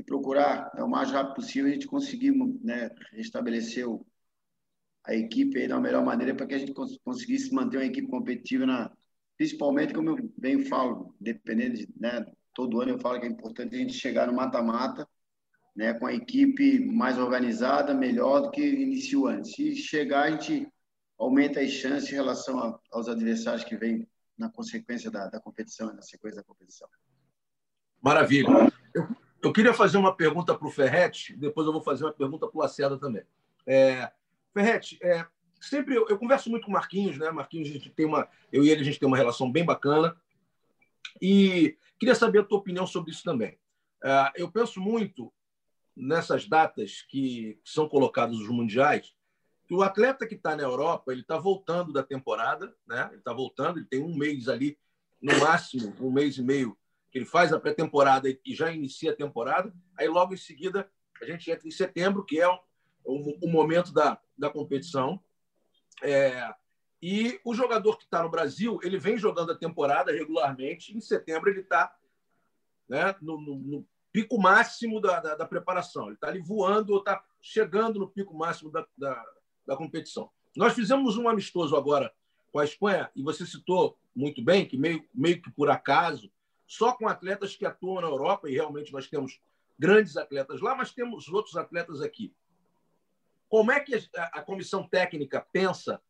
S4: e procurar né, o mais rápido possível a gente conseguir né, restabelecer o, a equipe da melhor maneira para que a gente cons conseguisse manter uma equipe competitiva na principalmente como eu bem falo dependendo de, né, todo ano eu falo que é importante a gente chegar no mata-mata né, com a equipe mais organizada melhor do que iniciou antes se chegar a gente aumenta as chances em relação a, aos adversários que vêm na consequência da, da competição na sequência da competição
S1: maravilha eu eu queria fazer uma pergunta para o Ferretti, depois eu vou fazer uma pergunta para o Lacerda também. É, é, sempre eu, eu, converso muito com o Marquinhos, né? Marquinhos, a gente tem uma, eu e ele a gente tem uma relação bem bacana. E queria saber a tua opinião sobre isso também. É, eu penso muito nessas datas que são colocadas os mundiais, que o atleta que está na Europa ele está voltando da temporada, né? Ele está voltando, ele tem um mês ali, no máximo um mês e meio que ele faz a pré-temporada e já inicia a temporada. Aí, logo em seguida, a gente entra em setembro, que é o, o, o momento da, da competição. É, e o jogador que está no Brasil, ele vem jogando a temporada regularmente. Em setembro, ele está né, no, no, no, pico máximo da, da, da preparação. Ele está ali voando ou está chegando no pico máximo da, da, da competição. Nós fizemos um amistoso agora com a Espanha, e você citou muito bem que meio, meio que por acaso, só com atletas que atuam na Europa, e realmente nós temos grandes atletas lá, mas temos outros atletas aqui. Como é que a, a comissão técnica pensa,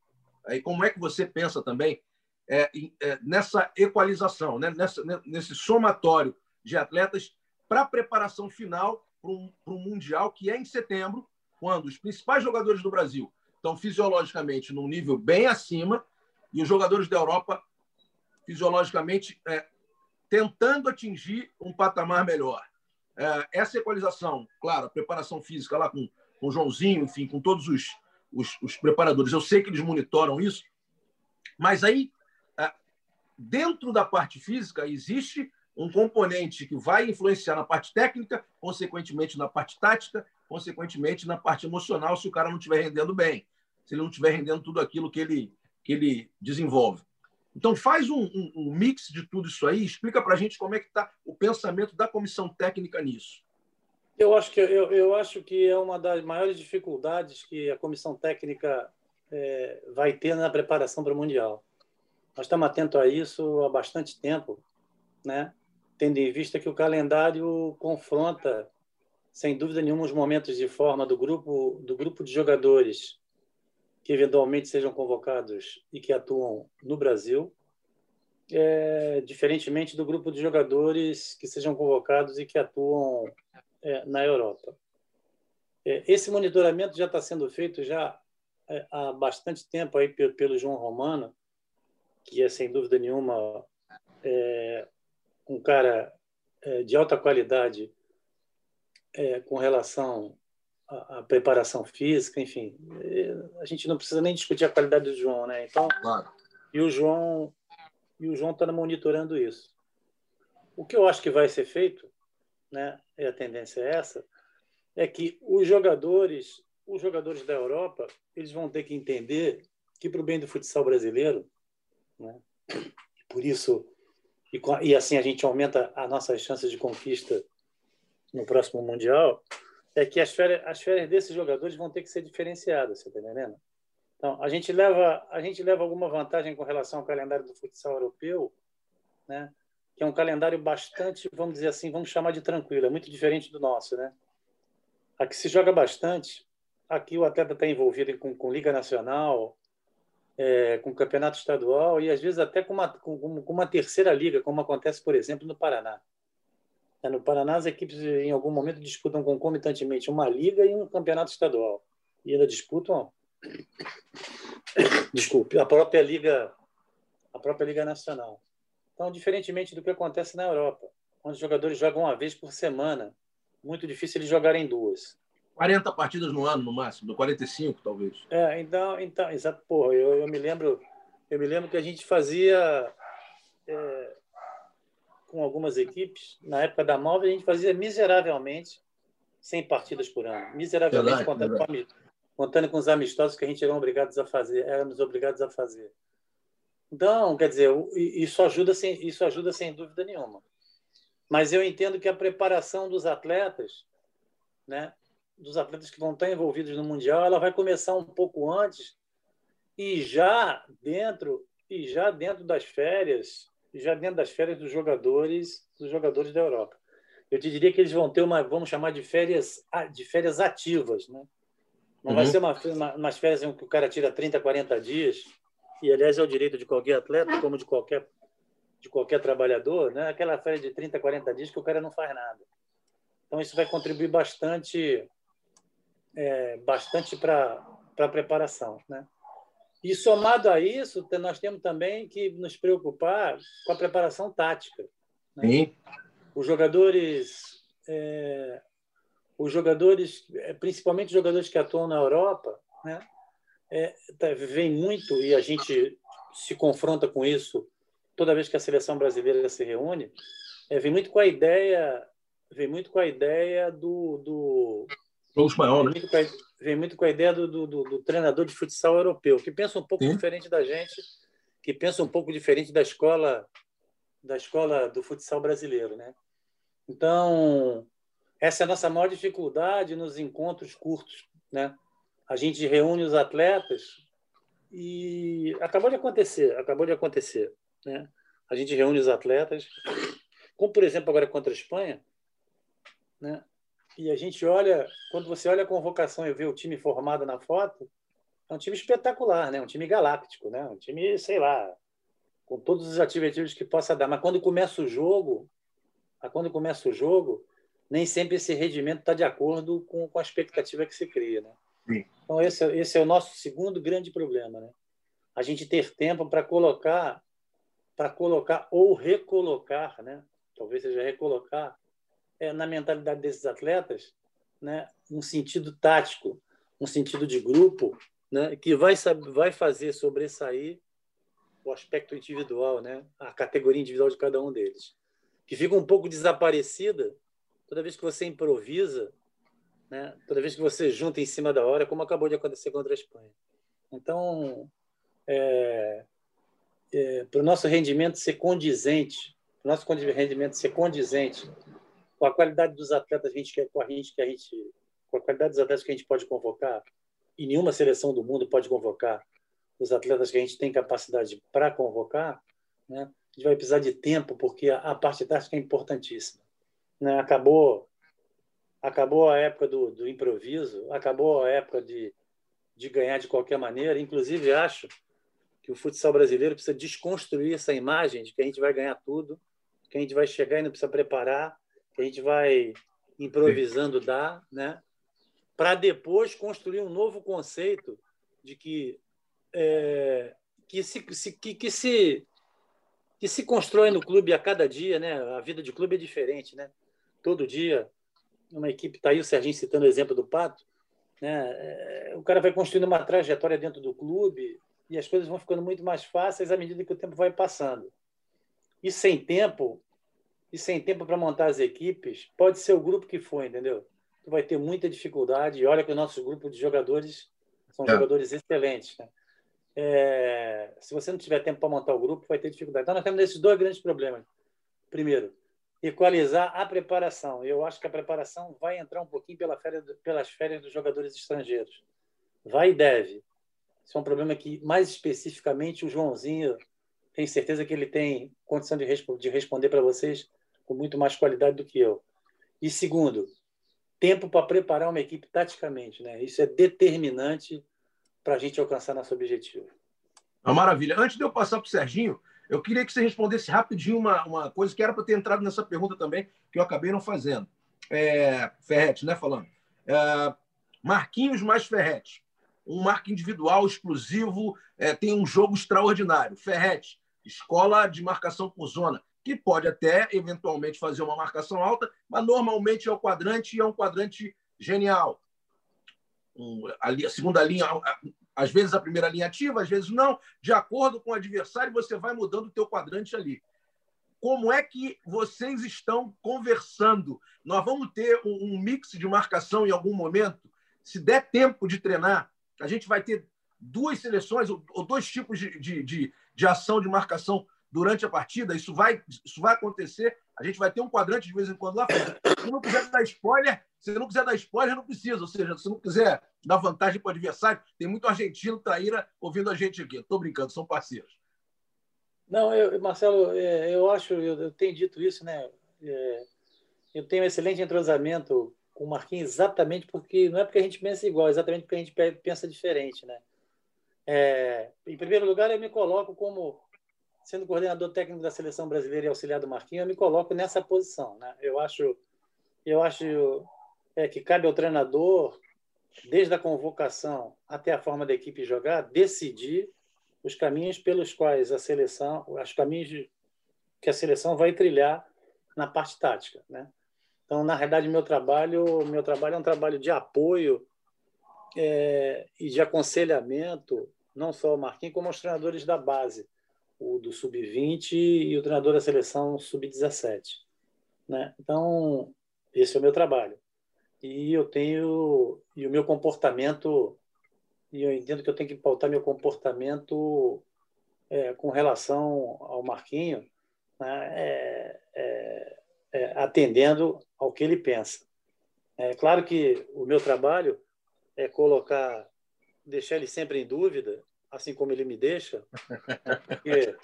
S1: e como é que você pensa também, é, é, nessa equalização, né? Nessa, nesse somatório de atletas para a preparação final para um Mundial que é em setembro, quando os principais jogadores do Brasil estão fisiologicamente num nível bem acima e os jogadores da Europa fisiologicamente é, tentando atingir um patamar melhor. É, essa equalização, claro, a preparação física lá com, com o Joãozinho, enfim, com todos os, os, os preparadores, eu sei que eles monitoram isso, mas aí, é, dentro da parte física, existe um componente que vai influenciar na parte técnica, consequentemente na parte tática, consequentemente na parte emocional, se o cara não estiver rendendo bem, se ele não estiver rendendo tudo aquilo que ele, que ele desenvolve. Então, faz um, um, um mix de tudo isso aí, explica para a gente como é que está o pensamento da comissão técnica nisso.
S3: Eu acho, que, eu, eu acho que é uma das maiores dificuldades que a comissão técnica é, vai ter na preparação para o Mundial. Nós estamos atentos a isso há bastante tempo, né? tendo em vista que o calendário confronta, sem dúvida nenhuma, os momentos de forma do grupo, do grupo de jogadores que eventualmente sejam convocados e que atuam no Brasil, é, diferentemente do grupo de jogadores que sejam convocados e que atuam é, na Europa. É, esse monitoramento já está sendo feito já é, há bastante tempo aí pelo, pelo João Romano, que é sem dúvida nenhuma é, um cara é, de alta qualidade com relação à, preparação física, enfim, a gente não precisa nem discutir a qualidade do João, né? Então, claro. e o João e o João está monitorando isso. O que eu acho que vai ser feito, né? E a tendência é essa, é que os jogadores, os jogadores da Europa, eles vão ter que entender que para o bem do futsal brasileiro, né? Por isso e, e assim a gente aumenta as nossas chances de conquista no próximo Mundial, é que as férias, as férias desses jogadores vão ter que ser diferenciadas, você está entendendo? Então, a gente, leva, a gente leva alguma vantagem com relação ao calendário do futsal europeu, né? Que é um calendário bastante, vamos dizer assim, vamos chamar de tranquilo, é muito diferente do nosso. Né? Aqui se joga bastante, aqui o atleta está envolvido com, com Liga Nacional, é, com campeonato estadual e às vezes até com uma, com, com uma terceira liga, como acontece, por exemplo, no Paraná. É, no Paraná, as equipes em algum momento disputam concomitantemente uma liga e um campeonato estadual. E ainda disputam, desculpe, a própria liga, a própria liga nacional. Então, diferentemente do que acontece na Europa, onde os jogadores jogam uma vez por semana, muito difícil eles jogarem duas.
S1: 40 partidas no ano, no máximo, 45, talvez.
S3: É, então, então exato, porra, eu, eu me lembro, eu me lembro que a gente fazia é, com algumas equipes, na época da Móvel, a gente fazia miseravelmente 100 partidas por ano. Miseravelmente, verdade, contando, verdade. Com, contando com os amistosos que a gente era obrigados a fazer, éramos obrigados a fazer. Então, quer dizer, isso ajuda sem, isso ajuda sem dúvida nenhuma. Mas eu entendo que a preparação dos atletas, né, dos atletas que vão estar envolvidos no mundial, ela vai começar um pouco antes e já dentro e já dentro das férias, já dentro das férias dos jogadores, dos jogadores da Europa. Eu te diria que eles vão ter uma, vamos chamar de férias, de férias ativas, né? Não uhum. vai ser uma, uma, umas férias em que o cara tira 30, 40 dias, e aliás é o direito de qualquer atleta, como de qualquer de qualquer trabalhador, né? Aquela férias de 30, 40 dias que o cara não faz nada. Então isso vai contribuir bastante é, bastante para a preparação. Né? E somado a isso, nós temos também que nos preocupar com a preparação tática. Né? Os jogadores, é, os jogadores, é, principalmente os jogadores que atuam na Europa, né? É, tá, vem muito e a gente se confronta com isso toda vez que a seleção brasileira se reúne. É, vem muito com a ideia, vem muito com a ideia do, do
S1: Jogo espanhol, né?
S3: Vem muito com a ideia do, do, do, do treinador de futsal europeu, que pensa um pouco Sim. diferente da gente, que pensa um pouco diferente da escola da escola do futsal brasileiro, né? Então, essa é a nossa maior dificuldade nos encontros curtos, né? A gente reúne os atletas e acabou de acontecer, acabou de acontecer. Né? A gente reúne os atletas, como por exemplo agora contra a Espanha, né? e a gente olha, quando você olha a convocação e vê o time formado na foto, é um time espetacular, né? um time galáctico, né? um time, sei lá, com todos os ativos que possa dar. Mas quando começa o jogo, quando começa o jogo, nem sempre esse rendimento está de acordo com, com a expectativa que se cria. Né? Sim. Então, esse, é, esse é o nosso segundo grande problema. Né? A gente ter tempo para colocar, para colocar ou recolocar, né? talvez seja recolocar, é, na mentalidade desses atletas né? um sentido tático, um sentido de grupo, né? que vai, vai fazer sobressair o aspecto individual, né? a categoria individual de cada um deles, que fica um pouco desaparecida toda vez que você improvisa né? toda vez que você junta em cima da hora, como acabou de acontecer contra a Espanha. Então, é, é, para o nosso rendimento ser condizente, para o nosso rendimento ser condizente com a qualidade dos atletas que a gente quer, com a que a gente, com a qualidade dos atletas que a gente pode convocar, e nenhuma seleção do mundo pode convocar os atletas que a gente tem capacidade para convocar, né? A gente vai precisar de tempo porque a, a parte tática é importantíssima. Né? Acabou acabou a época do, do improviso, acabou a época de, de ganhar de qualquer maneira. Inclusive, acho que o futsal brasileiro precisa desconstruir essa imagem de que a gente vai ganhar tudo, que a gente vai chegar e não precisa preparar, que a gente vai improvisando dar, né? para depois construir um novo conceito de que é, que se, que, que, se que se constrói no clube a cada dia, né? A vida de clube é diferente, né? Todo dia uma equipe, está aí o Serginho citando o exemplo do Pato, né? É, o cara vai construindo uma trajetória dentro do clube e as coisas vão ficando muito mais fáceis à medida que o tempo vai passando. E sem tempo, e sem tempo para montar as equipes, pode ser o grupo que for, entendeu? Tu vai ter muita dificuldade. E olha que o nosso grupo de jogadores são é. jogadores excelentes. Né? É, se você não tiver tempo para montar o grupo, vai ter dificuldade. Então, nós temos esses dois grandes problemas. Primeiro, equalizar a preparação. Eu acho que a preparação vai entrar um pouquinho pela férias, pelas férias dos jogadores estrangeiros. Vai e deve. Isso é um problema que, mais especificamente, o Joãozinho tem certeza que ele tem condição de, resp de responder para vocês com muito mais qualidade do que eu. E segundo, tempo para preparar uma equipe taticamente. Né? Isso é determinante para a gente alcançar nosso objetivo.
S1: Uma maravilha. Antes de eu passar para o Serginho, eu queria que você respondesse rapidinho uma, uma coisa que era para ter entrado nessa pergunta também, que eu acabei não fazendo. É, né? Falando. É, Marquinhos mais Ferretti. Um marco individual exclusivo, é, tem um jogo extraordinário. Ferretti, escola de marcação por zona, que pode até eventualmente fazer uma marcação alta, mas normalmente é o quadrante e é um quadrante genial. Um, a segunda linha às vezes a primeira linha ativa, às vezes não. De acordo com o adversário, você vai mudando o teu quadrante ali. Como é que vocês estão conversando? Nós vamos ter um, mix de marcação em algum momento? Se der tempo de treinar, a gente vai ter duas seleções ou, ou dois tipos de, de, de, de ação de marcação durante a partida. Isso vai, isso vai acontecer. A gente vai ter um quadrante de vez em quando lá Se não quiser dar spoiler, se não quiser dar spoiler, não precisa. Ou seja, se não quiser dar vantagem para o adversário, tem muito argentino traíra ouvindo a gente aqui. Estou brincando, são parceiros.
S3: Não, eu, Marcelo, é, eu acho, eu, eu, tenho dito isso, né? É, eu tenho um excelente entrosamento com o Marquinhos exatamente porque não é porque a gente pensa igual, é exatamente porque a gente pensa diferente, né? É, em primeiro lugar, eu me coloco como sendo coordenador técnico da seleção brasileira e auxiliar do Marquinhos, eu me coloco nessa posição. Né? Eu acho, eu acho é, que cabe ao treinador, desde a convocação até a forma da equipe jogar, decidir os caminhos pelos quais a seleção, os caminhos que a seleção vai trilhar na parte tática, né? Então, na realidade, meu trabalho, meu trabalho é um trabalho de apoio é, e de aconselhamento, não só ao Marquinhos, como aos treinadores da base o do sub-20 e o treinador da seleção sub-17. Né? Então, esse é o meu trabalho. E eu tenho e o meu comportamento e eu entendo que eu tenho que pautar meu comportamento é, com relação ao Marquinho, né? é, é, é atendendo ao que ele pensa. É claro que o meu trabalho é colocar, deixar ele sempre em dúvida assim como ele me deixa, porque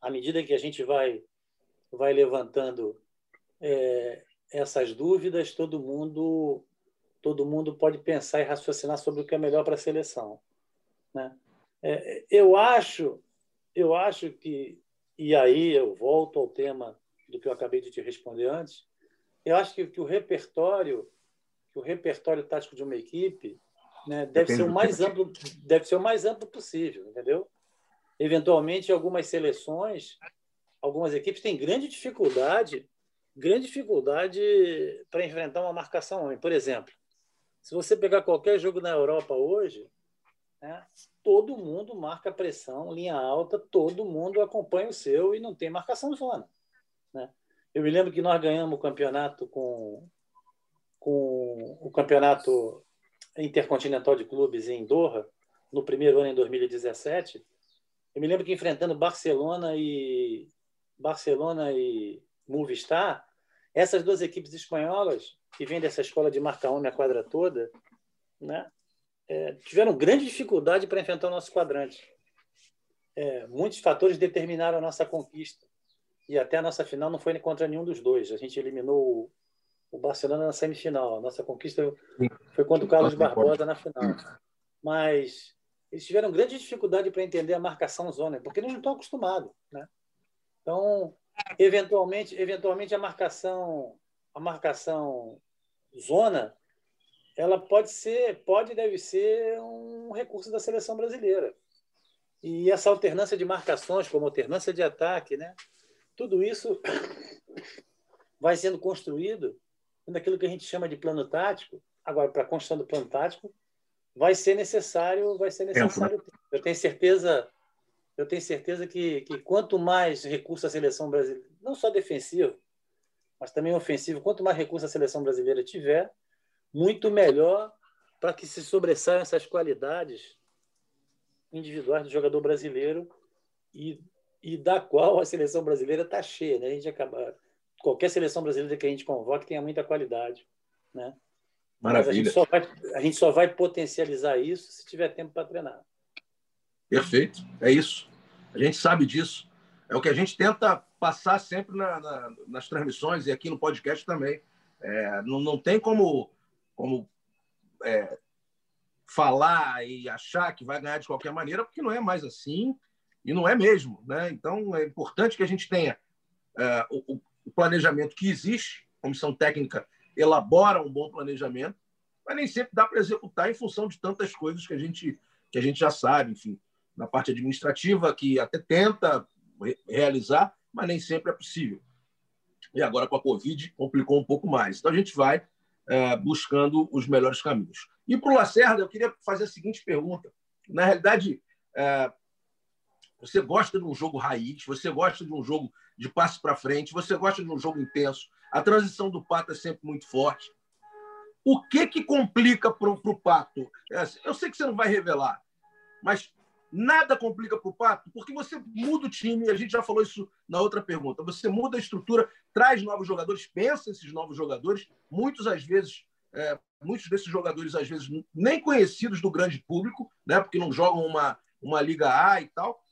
S3: à medida que a gente vai, vai levantando é, essas dúvidas, todo mundo, todo mundo pode pensar e raciocinar sobre o que é melhor para a seleção. Né? É, eu acho, eu acho que, e aí eu volto ao tema do que eu acabei de te responder antes, eu acho que, que o repertório, que o repertório tático de uma equipe, né, deve ser o mais amplo, deve ser o mais amplo possível, entendeu? Eventualmente, algumas seleções, algumas equipes têm grande dificuldade, grande dificuldade para enfrentar uma marcação homem. Por exemplo, se você pegar qualquer jogo na Europa hoje, né, todo mundo marca pressão, linha alta, todo mundo acompanha o seu e não tem marcação zona. Né? Eu me lembro que nós ganhamos o campeonato com, com o campeonato intercontinental de clubes em Doha, no primeiro ano em 2017. Eu me lembro que enfrentando Barcelona e Barcelona e Movistar, essas duas equipes espanholas que vêm dessa escola de marca homem a quadra toda, né, é, tiveram grande dificuldade para enfrentar o nosso quadrante. É, muitos fatores determinaram a nossa conquista e até a nossa final não foi contra nenhum dos dois. A gente eliminou o Barcelona na semifinal. A nossa conquista foi contra o Carlos Barbosa na final. Mas eles tiveram grande dificuldade para entender a marcação zona, porque eles não estão acostumados, né? Então, eventualmente, eventualmente a marcação, a marcação zona, ela pode ser, pode e deve ser um recurso da seleção brasileira. E essa alternância de marcações, como alternância de ataque, né? Tudo isso vai sendo construído naquilo que a gente chama de plano tático. Agora, para a construção do plano tático, vai ser necessário, vai ser necessário. Tempo, né? Eu tenho certeza, eu tenho certeza que, que quanto mais recurso a seleção brasileira, não só defensivo, mas também ofensivo, quanto mais recurso a seleção brasileira tiver, muito melhor para que se sobressaiam essas qualidades individuais do jogador brasileiro e, e da qual a seleção brasileira está cheia. Né? A gente acaba, qualquer seleção brasileira que a gente convoque tenha muita qualidade. Né? Maravilha. A gente, só vai, a gente só vai potencializar isso se tiver tempo para treinar.
S1: Perfeito, é isso. A gente sabe disso. É o que a gente tenta passar sempre na, na, nas transmissões e aqui no podcast também. É, não, não tem como, como é, falar e achar que vai ganhar de qualquer maneira, porque não é mais assim e não é mesmo. Né? Então, é importante que a gente tenha é, o, o planejamento que existe, a comissão técnica elabora um bom planejamento, mas nem sempre dá para executar em função de tantas coisas que a gente que a gente já sabe, enfim, na parte administrativa que até tenta realizar, mas nem sempre é possível. E agora com a Covid complicou um pouco mais. Então a gente vai é, buscando os melhores caminhos. E para o Lacerda, eu queria fazer a seguinte pergunta. Na realidade, é, você gosta de um jogo raiz, você gosta de um jogo de passe para frente, você gosta de um jogo intenso. A transição do Pato é sempre muito forte. O que que complica para o Pato? É, eu sei que você não vai revelar, mas nada complica para o Pato, porque você muda o time, a gente já falou isso na outra pergunta. Você muda a estrutura, traz novos jogadores, pensa esses novos jogadores, muitos às vezes, é, muitos desses jogadores às vezes nem conhecidos do grande público, né, porque não jogam uma, uma Liga A e tal,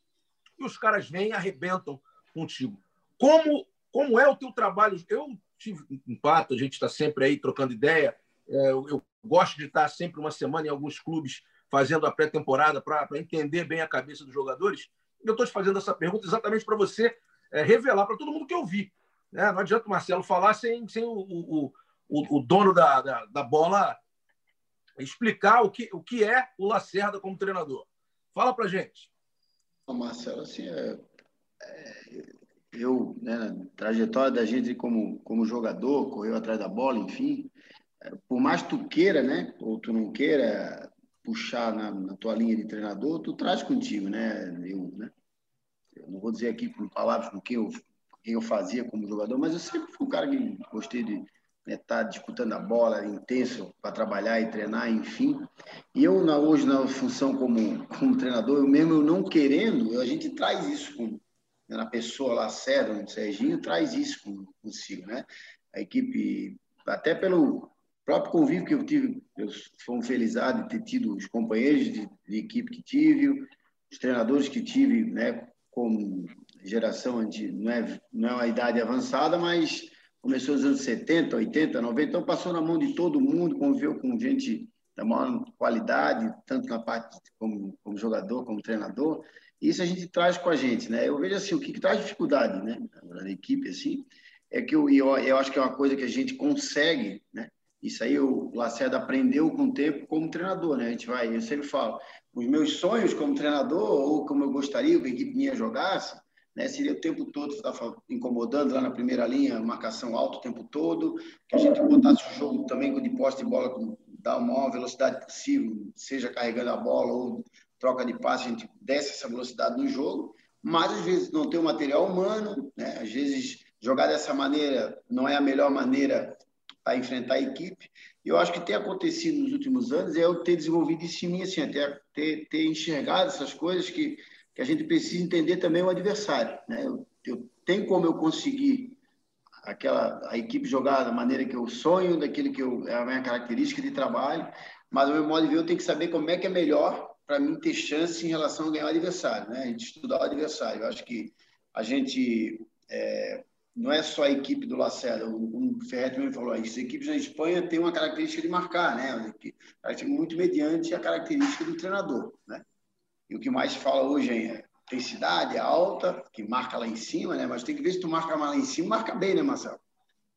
S1: e os caras vêm e arrebentam contigo. Como, como é o teu trabalho? Eu tive um pato, a gente está sempre aí trocando ideia. É, eu, eu, gosto de estar sempre uma semana em alguns clubes fazendo a pré-temporada para entender bem a cabeça dos jogadores. Eu estou te fazendo essa pergunta exatamente para você é, revelar para todo mundo que eu vi. Né? Não adianta o Marcelo falar sem, sem o, o, o, o dono da, da, da, bola explicar o que, o que é o Lacerda como treinador. Fala para gente.
S4: Marcelo, assim, é, é, eu, né, trajetória da gente como, como jogador, correu atrás da bola, enfim, é, por mais tu queira, né, ou tu não queira puxar na, na tua linha de treinador, tu traz contigo, né, eu, né, eu não vou dizer aqui por palavras com quem eu, quem eu fazia como jogador, mas eu sempre fui um cara que gostei de né, tá disputando a bola, intenso para trabalhar e treinar, enfim. E eu na, hoje na função como, como treinador, eu mesmo eu não querendo, a gente traz isso com, na pessoa lá, Cedro, Serginho, traz isso consigo, né? A equipe, até pelo próprio convívio que eu tive, eu fui um felizado de ter tido os companheiros de, de equipe que tive, os treinadores que tive, né, com geração de não é não é uma idade avançada, mas começou nos anos 70, 80, 90, então passou na mão de todo mundo, conviveu com gente da maior qualidade, tanto na parte como, como jogador, como treinador. Isso a gente traz com a gente, né? Eu vejo assim, o que, que traz dificuldade, né, na equipe assim, é que eu, eu, eu acho que é uma coisa que a gente consegue, né? Isso aí o Lacerda aprendeu com o tempo como treinador, né? A gente vai, eu sempre falo, os meus sonhos como treinador ou como eu gostaria que a equipe minha jogasse, né? Seria o tempo todo estar incomodando lá na primeira linha, marcação alta o tempo todo, que a gente botasse o jogo também de poste de bola com dar a maior velocidade possível, seja carregando a bola ou troca de passe, a gente desce essa velocidade no jogo, mas às vezes não tem o material humano, né? às vezes jogar dessa maneira não é a melhor maneira para enfrentar a equipe. E eu acho que tem acontecido nos últimos anos é eu ter desenvolvido isso em mim, assim, até ter, ter enxergado essas coisas que que a gente precisa entender também o adversário. Né? Eu, eu tenho como eu conseguir aquela a equipe jogar da maneira que eu sonho, daquilo que eu, é a minha característica de trabalho, mas o meu modo de ver eu tenho que saber como é que é melhor para mim ter chance em relação a ganhar o adversário, né? A gente estudar o adversário. Eu acho que a gente é, não é só a equipe do Lacerda, o, o Ferretti me falou, as equipes na Espanha têm uma característica de marcar, né? Muito mediante a característica do treinador, né? E o que mais fala hoje é intensidade alta, que marca lá em cima, né? Mas tem que ver se tu marca lá em cima, marca bem, né, Marcelo?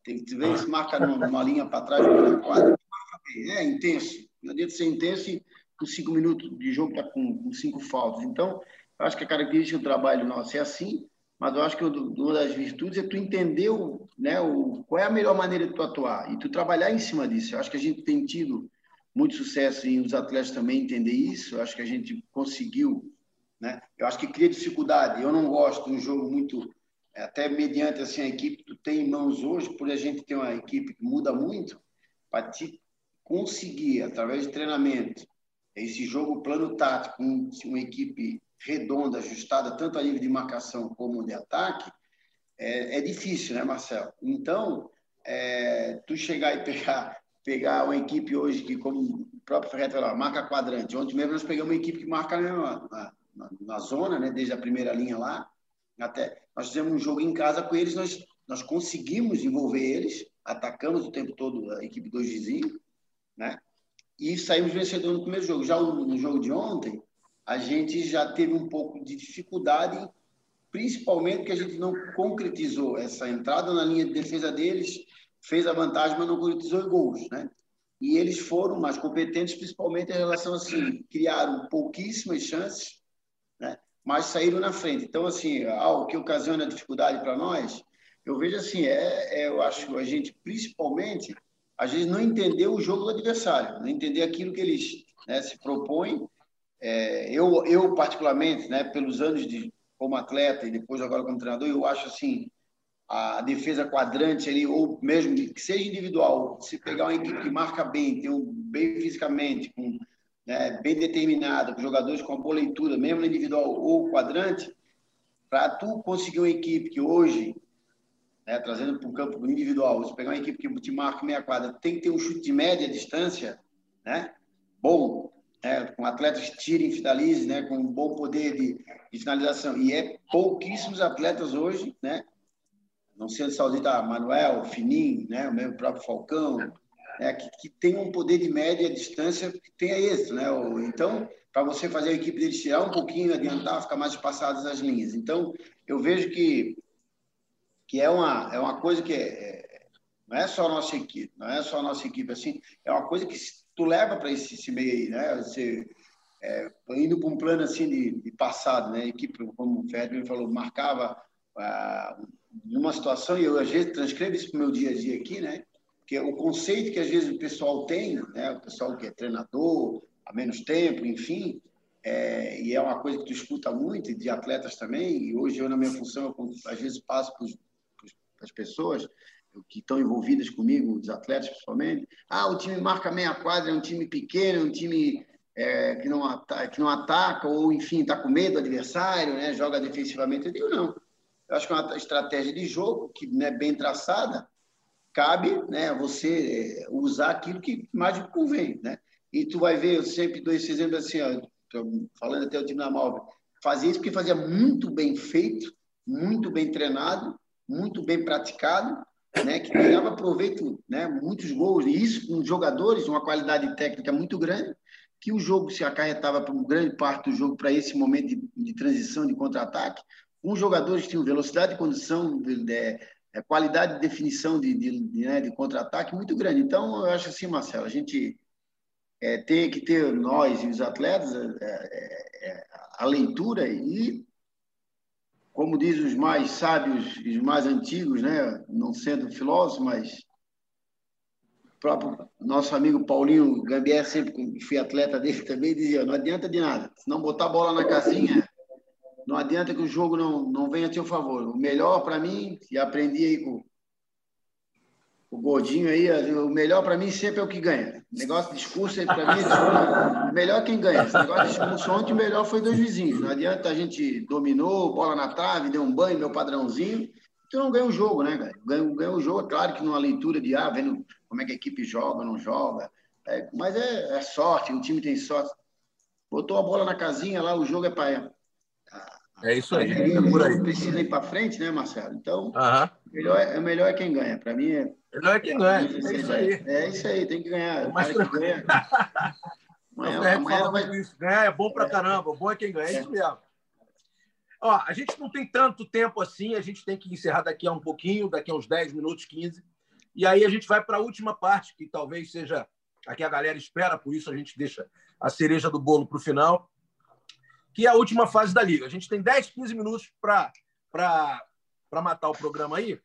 S4: Tem que ver se marca numa linha para trás, numa quadra, marca bem. É intenso. Não adianta ser intenso e com cinco minutos de jogo tá com, com cinco faltas. Então, eu acho que a característica do trabalho nosso é assim, mas eu acho que uma das virtudes é tu entender o, né, o, qual é a melhor maneira de tu atuar e tu trabalhar em cima disso. Eu acho que a gente tem tido muito sucesso em os atletas também entender isso. Eu acho que a gente conseguiu, né? Eu acho que cria dificuldade. Eu não gosto de um jogo muito é, até mediante assim a equipe que tu tem em mãos hoje, por a gente ter uma equipe que muda muito, para te conseguir através de treinamento esse jogo plano tático com uma equipe redonda, ajustada tanto a nível de marcação como de ataque, é, é difícil, né, Marcelo? Então, é, tu chegar e pegar pegar uma equipe hoje que, como o próprio Ferreira falou, marca quadrante. Ontem mesmo nós pegamos uma equipe que marca na, na, na, zona, né, desde a primeira linha lá, até nós fizemos um jogo em casa com eles, nós, nós conseguimos envolver eles, atacamos o tempo todo a equipe do vizinho, né? E saímos vencedor no primeiro jogo. Já no jogo de ontem, a gente já teve um pouco de dificuldade, principalmente porque a gente não concretizou essa entrada na linha de defesa deles fez a vantagem, mas não concretizou gols, né? E eles foram mais competentes, principalmente em relação assim, criaram pouquíssimas chances, né? Mas saíram na frente. Então, assim, algo que ocasiona dificuldade para nós, eu vejo assim, é, é, eu acho que a gente, principalmente, às vezes não entendeu o jogo do adversário, não entender aquilo que eles né, se propõem. É, eu, eu, particularmente, né, pelos anos de como atleta e depois agora como treinador, eu acho assim, a defesa quadrante ali, ou mesmo que seja individual, se pegar uma equipe que marca bem, tem um bem fisicamente, com, né, bem determinado, com jogadores com uma boa leitura, mesmo individual ou quadrante, para tu conseguir uma equipe que hoje, né, trazendo para o campo individual, se pegar uma equipe que te marca meia quadra, tem que ter um chute de média distância, né, bom, né, com atletas que tirem, finalizem, né, com um bom poder de, de finalização. E é pouquíssimos atletas hoje, né, não sendo saudita Manuel, Finim, né, o mesmo próprio Falcão, né, que, que tem um poder de média distância que tenha êxito. Né? Então, para você fazer a equipe deles tirar um pouquinho, adiantar, ficar mais espaçadas as linhas. Então, eu vejo que, que é, uma, é uma coisa que é, é, não é só a nossa equipe, não é só a nossa equipe, assim, é uma coisa que tu leva para esse, esse, meio aí, né? Você, é, indo para um plano assim de, de passado, né? A equipe, como o Ferdinand falou, marcava ah, numa situação, e eu às vezes transcrevo isso para o meu dia a dia aqui, né? Que é o conceito que às vezes o pessoal tem, né? O pessoal que é treinador há menos tempo, enfim, é, e é uma coisa que tu escuta muito, de atletas também, e hoje eu, na minha função, eu, às vezes passo para as pessoas que estão envolvidas comigo, os atletas principalmente, ah, o time marca meia quadra, é um time pequeno, é um time é, que, não ataca, que não ataca, ou enfim, está com medo do adversário, né? joga defensivamente. Eu digo, não. Eu acho que é uma estratégia de jogo que é bem traçada, cabe né, você é, usar aquilo que mais convém. Né? E tu vai ver, eu sempre dou esse exemplo assim, ó, falando até o time da Malva, fazia isso porque fazia muito bem feito, muito bem treinado, muito bem praticado, né, que tirava proveito, né, muitos gols, e isso com jogadores, uma qualidade técnica muito grande, que o jogo se acarretava para grande parte do jogo para esse momento de, de transição, de contra-ataque, com jogadores que tinham velocidade de condição, de, de, é, qualidade de definição de, de, de, né, de contra-ataque muito grande. Então, eu acho assim, Marcelo, a gente é, tem que ter, nós e os atletas, é, é, é a leitura e, como diz os mais sábios, os mais antigos, né, não sendo filósofos, mas o próprio nosso amigo Paulinho Gambier, sempre fui atleta dele também, dizia, não adianta de nada, se não botar a bola na casinha, não adianta que o jogo não, não venha a seu favor. O melhor para mim, e aprendi aí com o Gordinho aí, o melhor para mim sempre é o que ganha. Negócio de discurso aí para mim, o melhor é quem ganha. Esse negócio de discurso ontem, o melhor foi dois vizinhos. Não adianta a gente dominou, bola na trave, deu um banho, meu padrãozinho. Tu não ganha o jogo, né, cara? Ganha, ganha o jogo, é claro que numa leitura de, ah, vendo como é que a equipe joga, não joga. É, mas é, é sorte, o time tem sorte. Botou a bola na casinha lá, o jogo é para
S1: é isso aí.
S4: É por aí. Precisa ir para frente, né, Marcelo? Então,
S1: uhum.
S4: melhor, é melhor é quem ganha. Para mim é.
S1: Melhor é quem ganha. É isso aí.
S4: É isso aí, tem que ganhar.
S1: Mas que ganha. amanhã, é, amanhã vai... isso. Ganhar é bom para caramba. O bom é quem ganha. É isso mesmo. Ó, a gente não tem tanto tempo assim, a gente tem que encerrar daqui a um pouquinho, daqui a uns 10 minutos, 15. E aí a gente vai para a última parte, que talvez seja a que a galera espera, por isso a gente deixa a cereja do bolo para o final que é a última fase da liga. A gente tem 10, 15 minutos para matar o programa aí.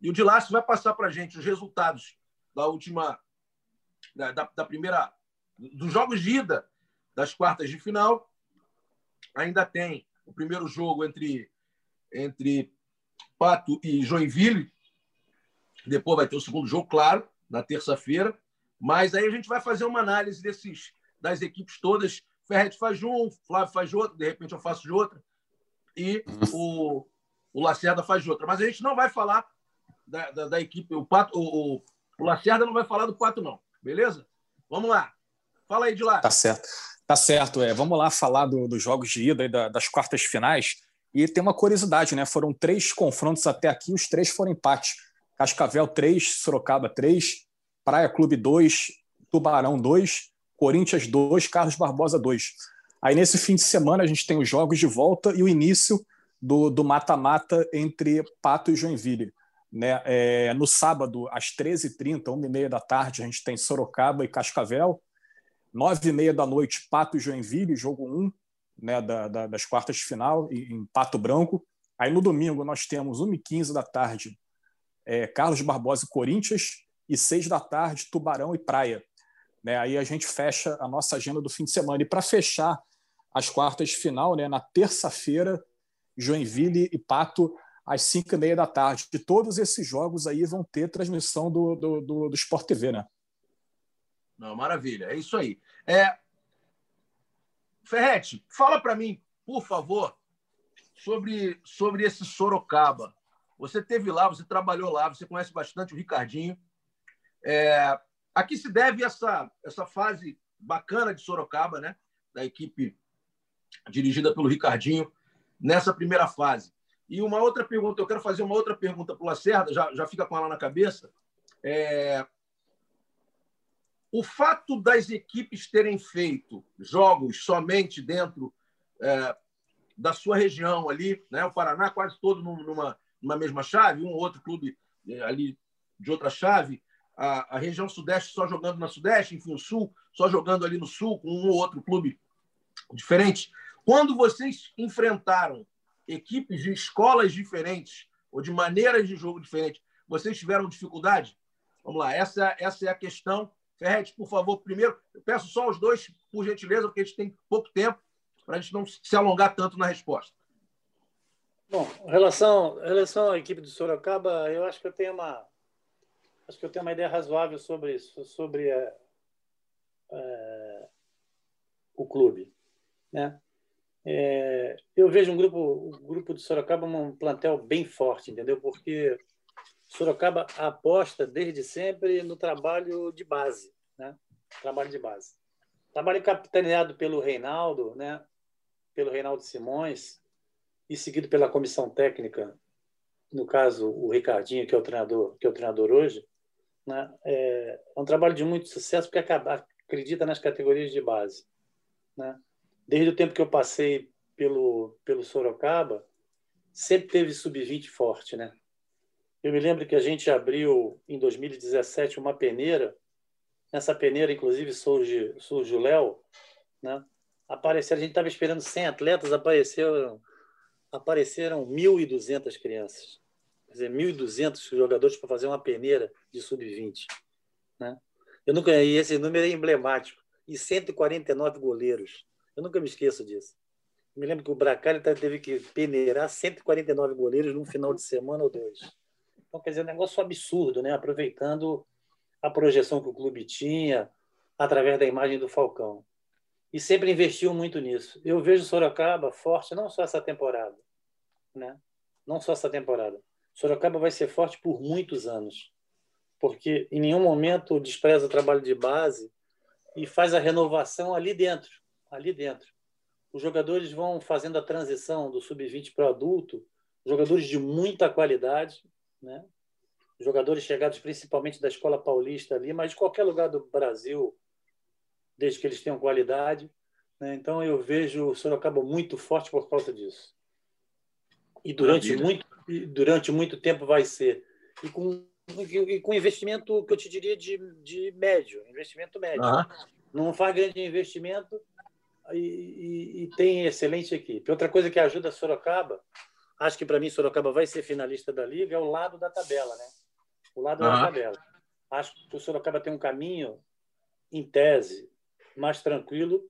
S1: E o Dilácio vai passar para a gente os resultados da última. Da, da, primeira. dos jogos de ida das quartas de final. Ainda tem o primeiro jogo entre, entre Pato e Joinville. Depois vai ter o segundo jogo, claro, na terça-feira. Mas aí a gente vai fazer uma análise desses, das equipes todas Ferret faz de um, Flávio faz de outro, de repente eu faço de outra, e o, o Lacerda faz de outra. Mas a gente não vai falar da, da, da equipe, o, Pato, o, o Lacerda não vai falar do Pato, não. Beleza? Vamos lá. Fala aí de lá.
S2: Tá certo. Tá certo. É. Vamos lá falar do, dos jogos de ida e da, das quartas finais. E tem uma curiosidade, né? Foram três confrontos até aqui, os três foram empate. Cascavel 3, Sorocaba 3, Praia Clube 2, Tubarão 2 Corinthians 2, Carlos Barbosa 2. Aí nesse fim de semana a gente tem os jogos de volta e o início do mata-mata entre Pato e Joinville. Né? É, no sábado, às 13h30, 1h30 da tarde, a gente tem Sorocaba e Cascavel. 9h30 da noite, Pato e Joinville, jogo 1 né, da, da, das quartas de final, em Pato Branco. Aí no domingo nós temos 1h15 da tarde, é, Carlos Barbosa e Corinthians, e 6 da tarde, Tubarão e Praia. Né? Aí a gente fecha a nossa agenda do fim de semana. E para fechar as quartas de final, né, na terça-feira, Joinville e Pato, às 5 e meia da tarde. E todos esses jogos aí vão ter transmissão do, do, do, do Sport TV, né?
S1: Não, maravilha, é isso aí. É... Ferrete, fala para mim, por favor, sobre, sobre esse Sorocaba. Você teve lá, você trabalhou lá, você conhece bastante o Ricardinho. É, a que se deve essa, essa fase bacana de Sorocaba, né? da equipe dirigida pelo Ricardinho, nessa primeira fase? E uma outra pergunta, eu quero fazer uma outra pergunta para o Lacerda, já, já fica com ela na cabeça. É... O fato das equipes terem feito jogos somente dentro é, da sua região ali, né? o Paraná quase todo numa, numa mesma chave, um ou outro clube é, ali de outra chave, a, a, região sudeste só jogando na sudeste, enfim, o sul só jogando ali no sul, com um ou outro clube diferente. Quando vocês enfrentaram equipes de escolas diferentes ou de maneiras de jogo diferentes, vocês tiveram dificuldade? Vamos lá, essa, essa é a questão. Ferret, por favor, primeiro, eu peço só os dois, por gentileza, porque a gente tem pouco tempo para a gente não se alongar tanto na resposta.
S3: Bom, em relação, em relação à equipe do Sorocaba, eu acho que eu tenho uma, acho que eu tenho uma ideia razoável sobre isso, sobre é, é, o clube. Né? É, eu vejo um grupo, o grupo de Sorocaba um plantel bem forte, entendeu? Porque Sorocaba aposta desde sempre no trabalho de base, né? Trabalho de base. Trabalho capitaneado pelo Reinaldo, né? pelo Reinaldo Simões e seguido pela comissão técnica, no caso o Ricardinho, que é o treinador, que é o treinador hoje, né? é, é um trabalho de muito sucesso porque acredita nas categorias de base. Né? Desde o tempo que eu passei pelo, pelo Sorocaba, sempre teve sub-20 forte. Né? Eu me lembro que a gente abriu, em 2017, uma peneira. Nessa peneira, inclusive, surge, surge o Léo. Né? Apareceram, a gente estava esperando 100 atletas, apareceram, apareceram 1.200 crianças. Quer dizer, 1.200 jogadores para fazer uma peneira de sub-20. Né? Eu nunca, e esse número é emblemático. E 149 goleiros. Eu nunca me esqueço disso. Me lembro que o Bracalho teve que peneirar 149 goleiros num final de semana ou dois. Então, quer dizer, um negócio absurdo, né? aproveitando a projeção que o clube tinha através da imagem do Falcão. E sempre investiu muito nisso. Eu vejo Sorocaba forte não só essa temporada, né? não só essa temporada. Sorocaba vai ser forte por muitos anos, porque em nenhum momento despreza o trabalho de base e faz a renovação ali dentro, ali dentro os jogadores vão fazendo a transição do sub-20 para o adulto, jogadores de muita qualidade, né? jogadores chegados principalmente da escola paulista ali, mas de qualquer lugar do Brasil, desde que eles tenham qualidade. Né? Então eu vejo o Sorocaba muito forte por causa disso. E durante muito, durante muito tempo vai ser. E com, e com investimento que eu te diria de, de médio, investimento médio. Uhum. Não faz grande investimento, e, e, tem excelente equipe. Outra coisa que ajuda a Sorocaba, acho que para mim Sorocaba vai ser finalista da liga, é o lado da tabela, né? O lado uhum. da tabela. Acho que o Sorocaba tem um caminho, em tese, mais tranquilo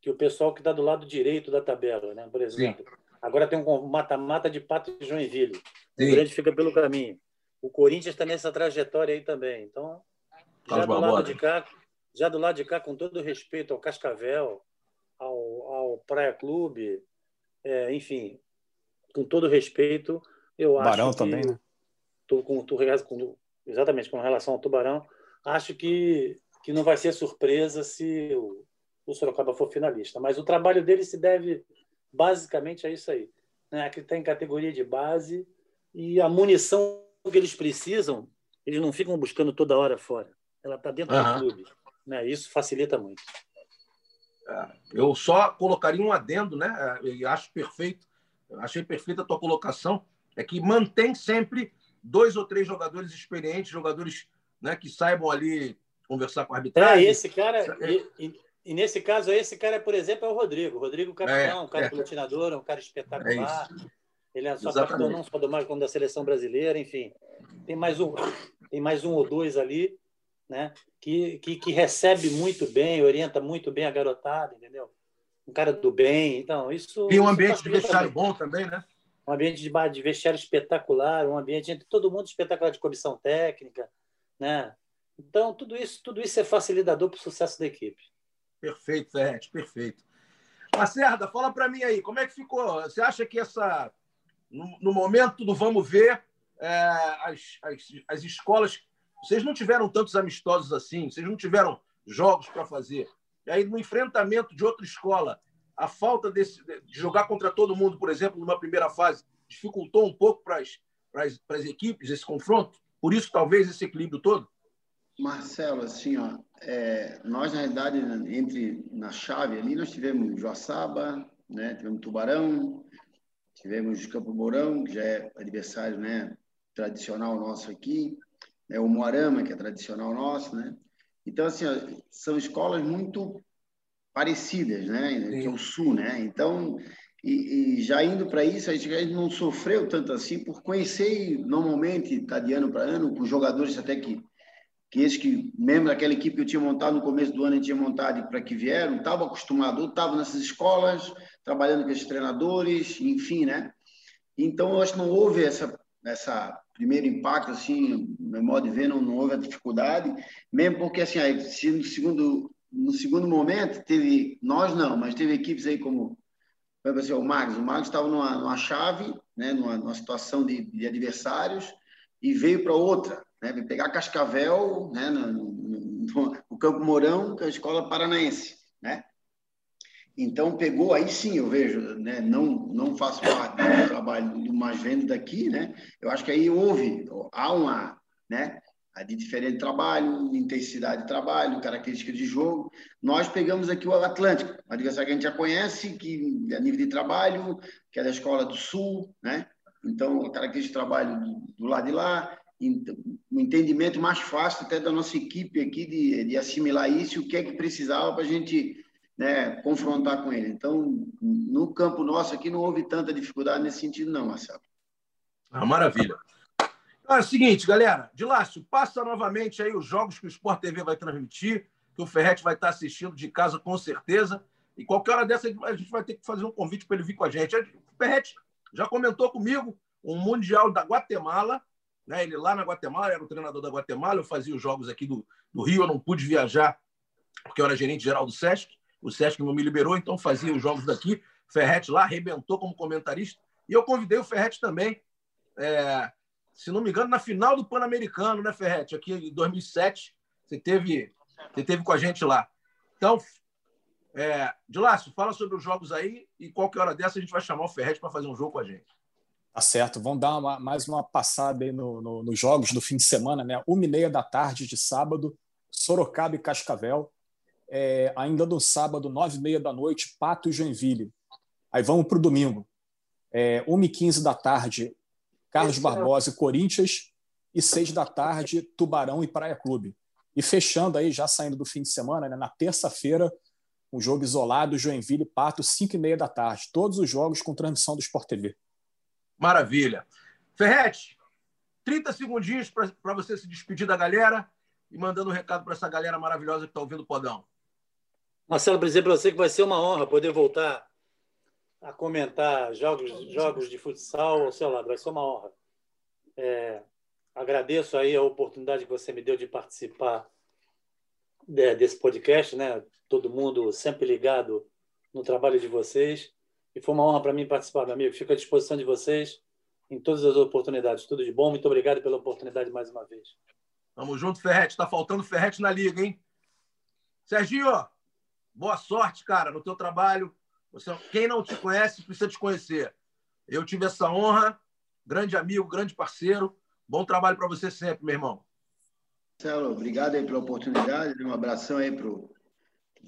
S3: que o pessoal que está do lado direito da tabela, né? Por exemplo, Sim. agora tem um mata-mata de Pato e Joinville. Sim. O grande fica pelo caminho. O Corinthians está nessa trajetória aí também. Então, já do lado de cá, já do lado de cá, com todo respeito ao Cascavel, Praia Clube, é, enfim, com todo respeito, eu acho
S2: Barão também, né?
S3: Tô com, tô, com, exatamente com relação ao Tubarão, acho que, que não vai ser surpresa se o, o Sorocaba for finalista, mas o trabalho dele se deve basicamente a isso aí, né? Que está em categoria de base e a munição que eles precisam, eles não ficam buscando toda hora fora. Ela está dentro uhum. do clube, né? Isso facilita muito.
S1: É, eu só colocaria um adendo, né? É, e acho perfeito, achei perfeita a tua colocação, é que mantém sempre dois ou três jogadores experientes, jogadores né, que saibam ali conversar com a arbitragem.
S3: É, esse cara, é. e, e, e, nesse caso, esse cara, por exemplo, é o Rodrigo. O Rodrigo capitão, é, um cara é. um cara espetacular. É ele é só capitão não só do Mar como da seleção brasileira, enfim. Tem mais um, tem mais um ou dois ali né? Que, que, que, recebe muito bem, orienta muito bem a garotada, entendeu? Um cara do bem, então isso.
S1: E um ambiente de vestiário bom também, né?
S3: Um ambiente de, de vestiário espetacular, um ambiente entre todo mundo espetacular de comissão técnica, né? Então tudo isso, tudo isso é facilitador para o sucesso da equipe.
S1: Perfeito, Ferret, perfeito. Lacerda, fala para mim aí, como é que ficou? Você acha que essa no, no momento do vamos ver, é, as, as, as escolas vocês não tiveram tantos amistosos assim, vocês não tiveram jogos para fazer. E aí, no enfrentamento de outra escola, a falta desse, de jogar contra todo mundo, por exemplo, numa primeira fase, dificultou um pouco para as, para as, equipes esse confronto? Por isso, talvez, esse equilíbrio todo?
S4: Marcelo, assim, ó, é, nós, na realidade, entre na chave ali, nós tivemos Joaçaba, né, tivemos Tubarão, tivemos Campo Mourão, que já é adversário né, tradicional nosso aqui, né, o Moarama, que é tradicional nosso, né? Então, assim, são escolas muito parecidas, né? Que é o Sul, né? Então, e, e já indo para isso, a gente, a gente, não sofreu tanto assim por conhecer normalmente, tá de ano para ano, com jogadores até que que esses que, mesmo daquela equipe que eu tinha montado no começo do ano, eu tinha montado para que vieram, estava acostumado, estava nessas escolas, trabalhando com esses treinadores, enfim, né? Então, eu acho que não houve essa, essa primeiro impacto, assim, no modo de ver, não, não houve a dificuldade, mesmo porque, assim, aí, se no segundo, no segundo momento, teve, nós não, mas teve equipes aí como, por exemplo, o Magos, o Magos estava numa, numa chave, né, numa, numa situação de, de adversários, e veio para outra, né, pegar Cascavel, né, no, no, no, Campo Mourão, que é a escola paranaense, né, Então pegou, aí sim eu vejo, né? não, não faço parte do trabalho do mais vendo daqui, né? Eu acho que aí houve, há uma, né? de diferente trabalho, intensidade de trabalho, característica de jogo. Nós pegamos aqui o Atlântico, uma adversário que a gente já conhece, que a nível de trabalho, que é da Escola do Sul, né? Então, a característica de trabalho do, do lado de lá, um entendimento mais fácil até da nossa equipe aqui de, de assimilar isso o que é que precisava para a gente né, confrontar com ele. Então, no campo nosso aqui não houve tanta dificuldade nesse sentido, não, Marcelo.
S1: Ah, maravilha. Ah, é o seguinte, galera, de Lácio, passa novamente aí os jogos que o Sport TV vai transmitir, que o Ferret vai estar assistindo de casa com certeza. E qualquer hora dessa a gente vai ter que fazer um convite para ele vir com a gente. O Ferret já comentou comigo um Mundial da Guatemala, né? Ele lá na Guatemala, era o treinador da Guatemala, eu fazia os jogos aqui do, do Rio, eu não pude viajar porque eu era gerente geral do Sesc o Sesc não me liberou, então fazia os jogos daqui. Ferret lá arrebentou como comentarista. E eu convidei o Ferret também, é, se não me engano, na final do Pan-Americano, né, Ferret? Aqui em 2007, você teve, você teve com a gente lá. Então, é, Dilácio, fala sobre os jogos aí e qualquer hora dessa a gente vai chamar o Ferret para fazer um jogo com a gente.
S2: Tá certo, vamos dar uma, mais uma passada aí no, no, nos jogos do fim de semana, né? Uma e meia da tarde de sábado, Sorocaba e Cascavel é, ainda no sábado, nove e meia da noite, Pato e Joinville. Aí vamos para o domingo. É, 1h15 da tarde, Carlos Esse Barbosa e Corinthians. E seis da tarde, Tubarão e Praia Clube. E fechando aí, já saindo do fim de semana, né, na terça-feira, um jogo isolado, Joinville Pato, 5 e meia da tarde. Todos os jogos com transmissão do Sport TV.
S1: Maravilha. Ferrete, 30 segundinhos para você se despedir da galera e mandando um recado para essa galera maravilhosa que está ouvindo o Podão.
S3: Marcelo, por exemplo, eu sei que vai ser uma honra poder voltar a comentar jogos, jogos de futsal ao seu lado. Vai ser uma honra. É, agradeço aí a oportunidade que você me deu de participar de, desse podcast, né? Todo mundo sempre ligado no trabalho de vocês. E foi uma honra para mim participar, meu amigo. Fico à disposição de vocês em todas as oportunidades. Tudo de bom. Muito obrigado pela oportunidade mais uma vez.
S1: Tamo junto, Ferrete. Está faltando Ferrete na liga, hein? Serginho, Boa sorte, cara, no teu trabalho. Você, quem não te conhece precisa te conhecer. Eu tive essa honra. Grande amigo, grande parceiro. Bom trabalho para você sempre, meu irmão.
S4: Marcelo, obrigado aí pela oportunidade. Um abração aí para o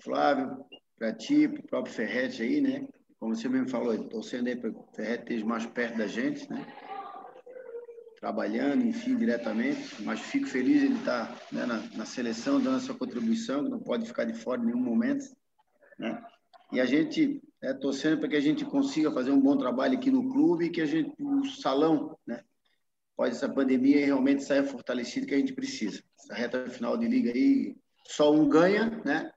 S4: Flávio, para ti, para o próprio Ferrete aí, né? Como você mesmo falou, torcendo aí para o Ferrete esteja mais perto da gente, né? Trabalhando, enfim, diretamente. Mas fico feliz ele estar tá, né, na, na, seleção, dando a sua contribuição, que não pode ficar de fora em nenhum momento. Né? E a gente é, torcendo para que a gente consiga fazer um bom trabalho aqui no clube e que a gente, o salão, né, após essa pandemia, realmente saia fortalecido que a gente precisa. Essa reta final de liga aí, só um ganha, né?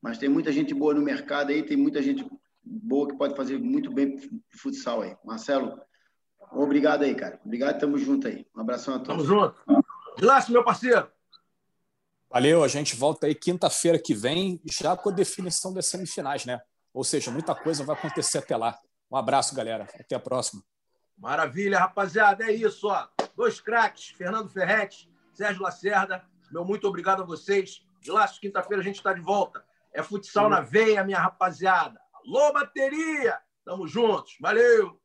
S4: Mas tem muita gente boa no mercado aí, tem muita gente boa que pode fazer muito bem futsal aí. Marcelo, obrigado aí, cara. Obrigado, tamo junto aí. Um abração a todos.
S1: Tamo junto. Vilaço, meu parceiro.
S2: Valeu, a gente volta aí quinta-feira que vem, já com a definição das semifinais, né? Ou seja, muita coisa vai acontecer até lá. Um abraço, galera. Até a próxima.
S1: Maravilha, rapaziada. É isso, ó. Dois craques, Fernando Ferretti, Sérgio Lacerda. Meu muito obrigado a vocês. De lá, quinta-feira, a gente está de volta. É futsal na veia, minha rapaziada. Alô, bateria! Tamo juntos. Valeu!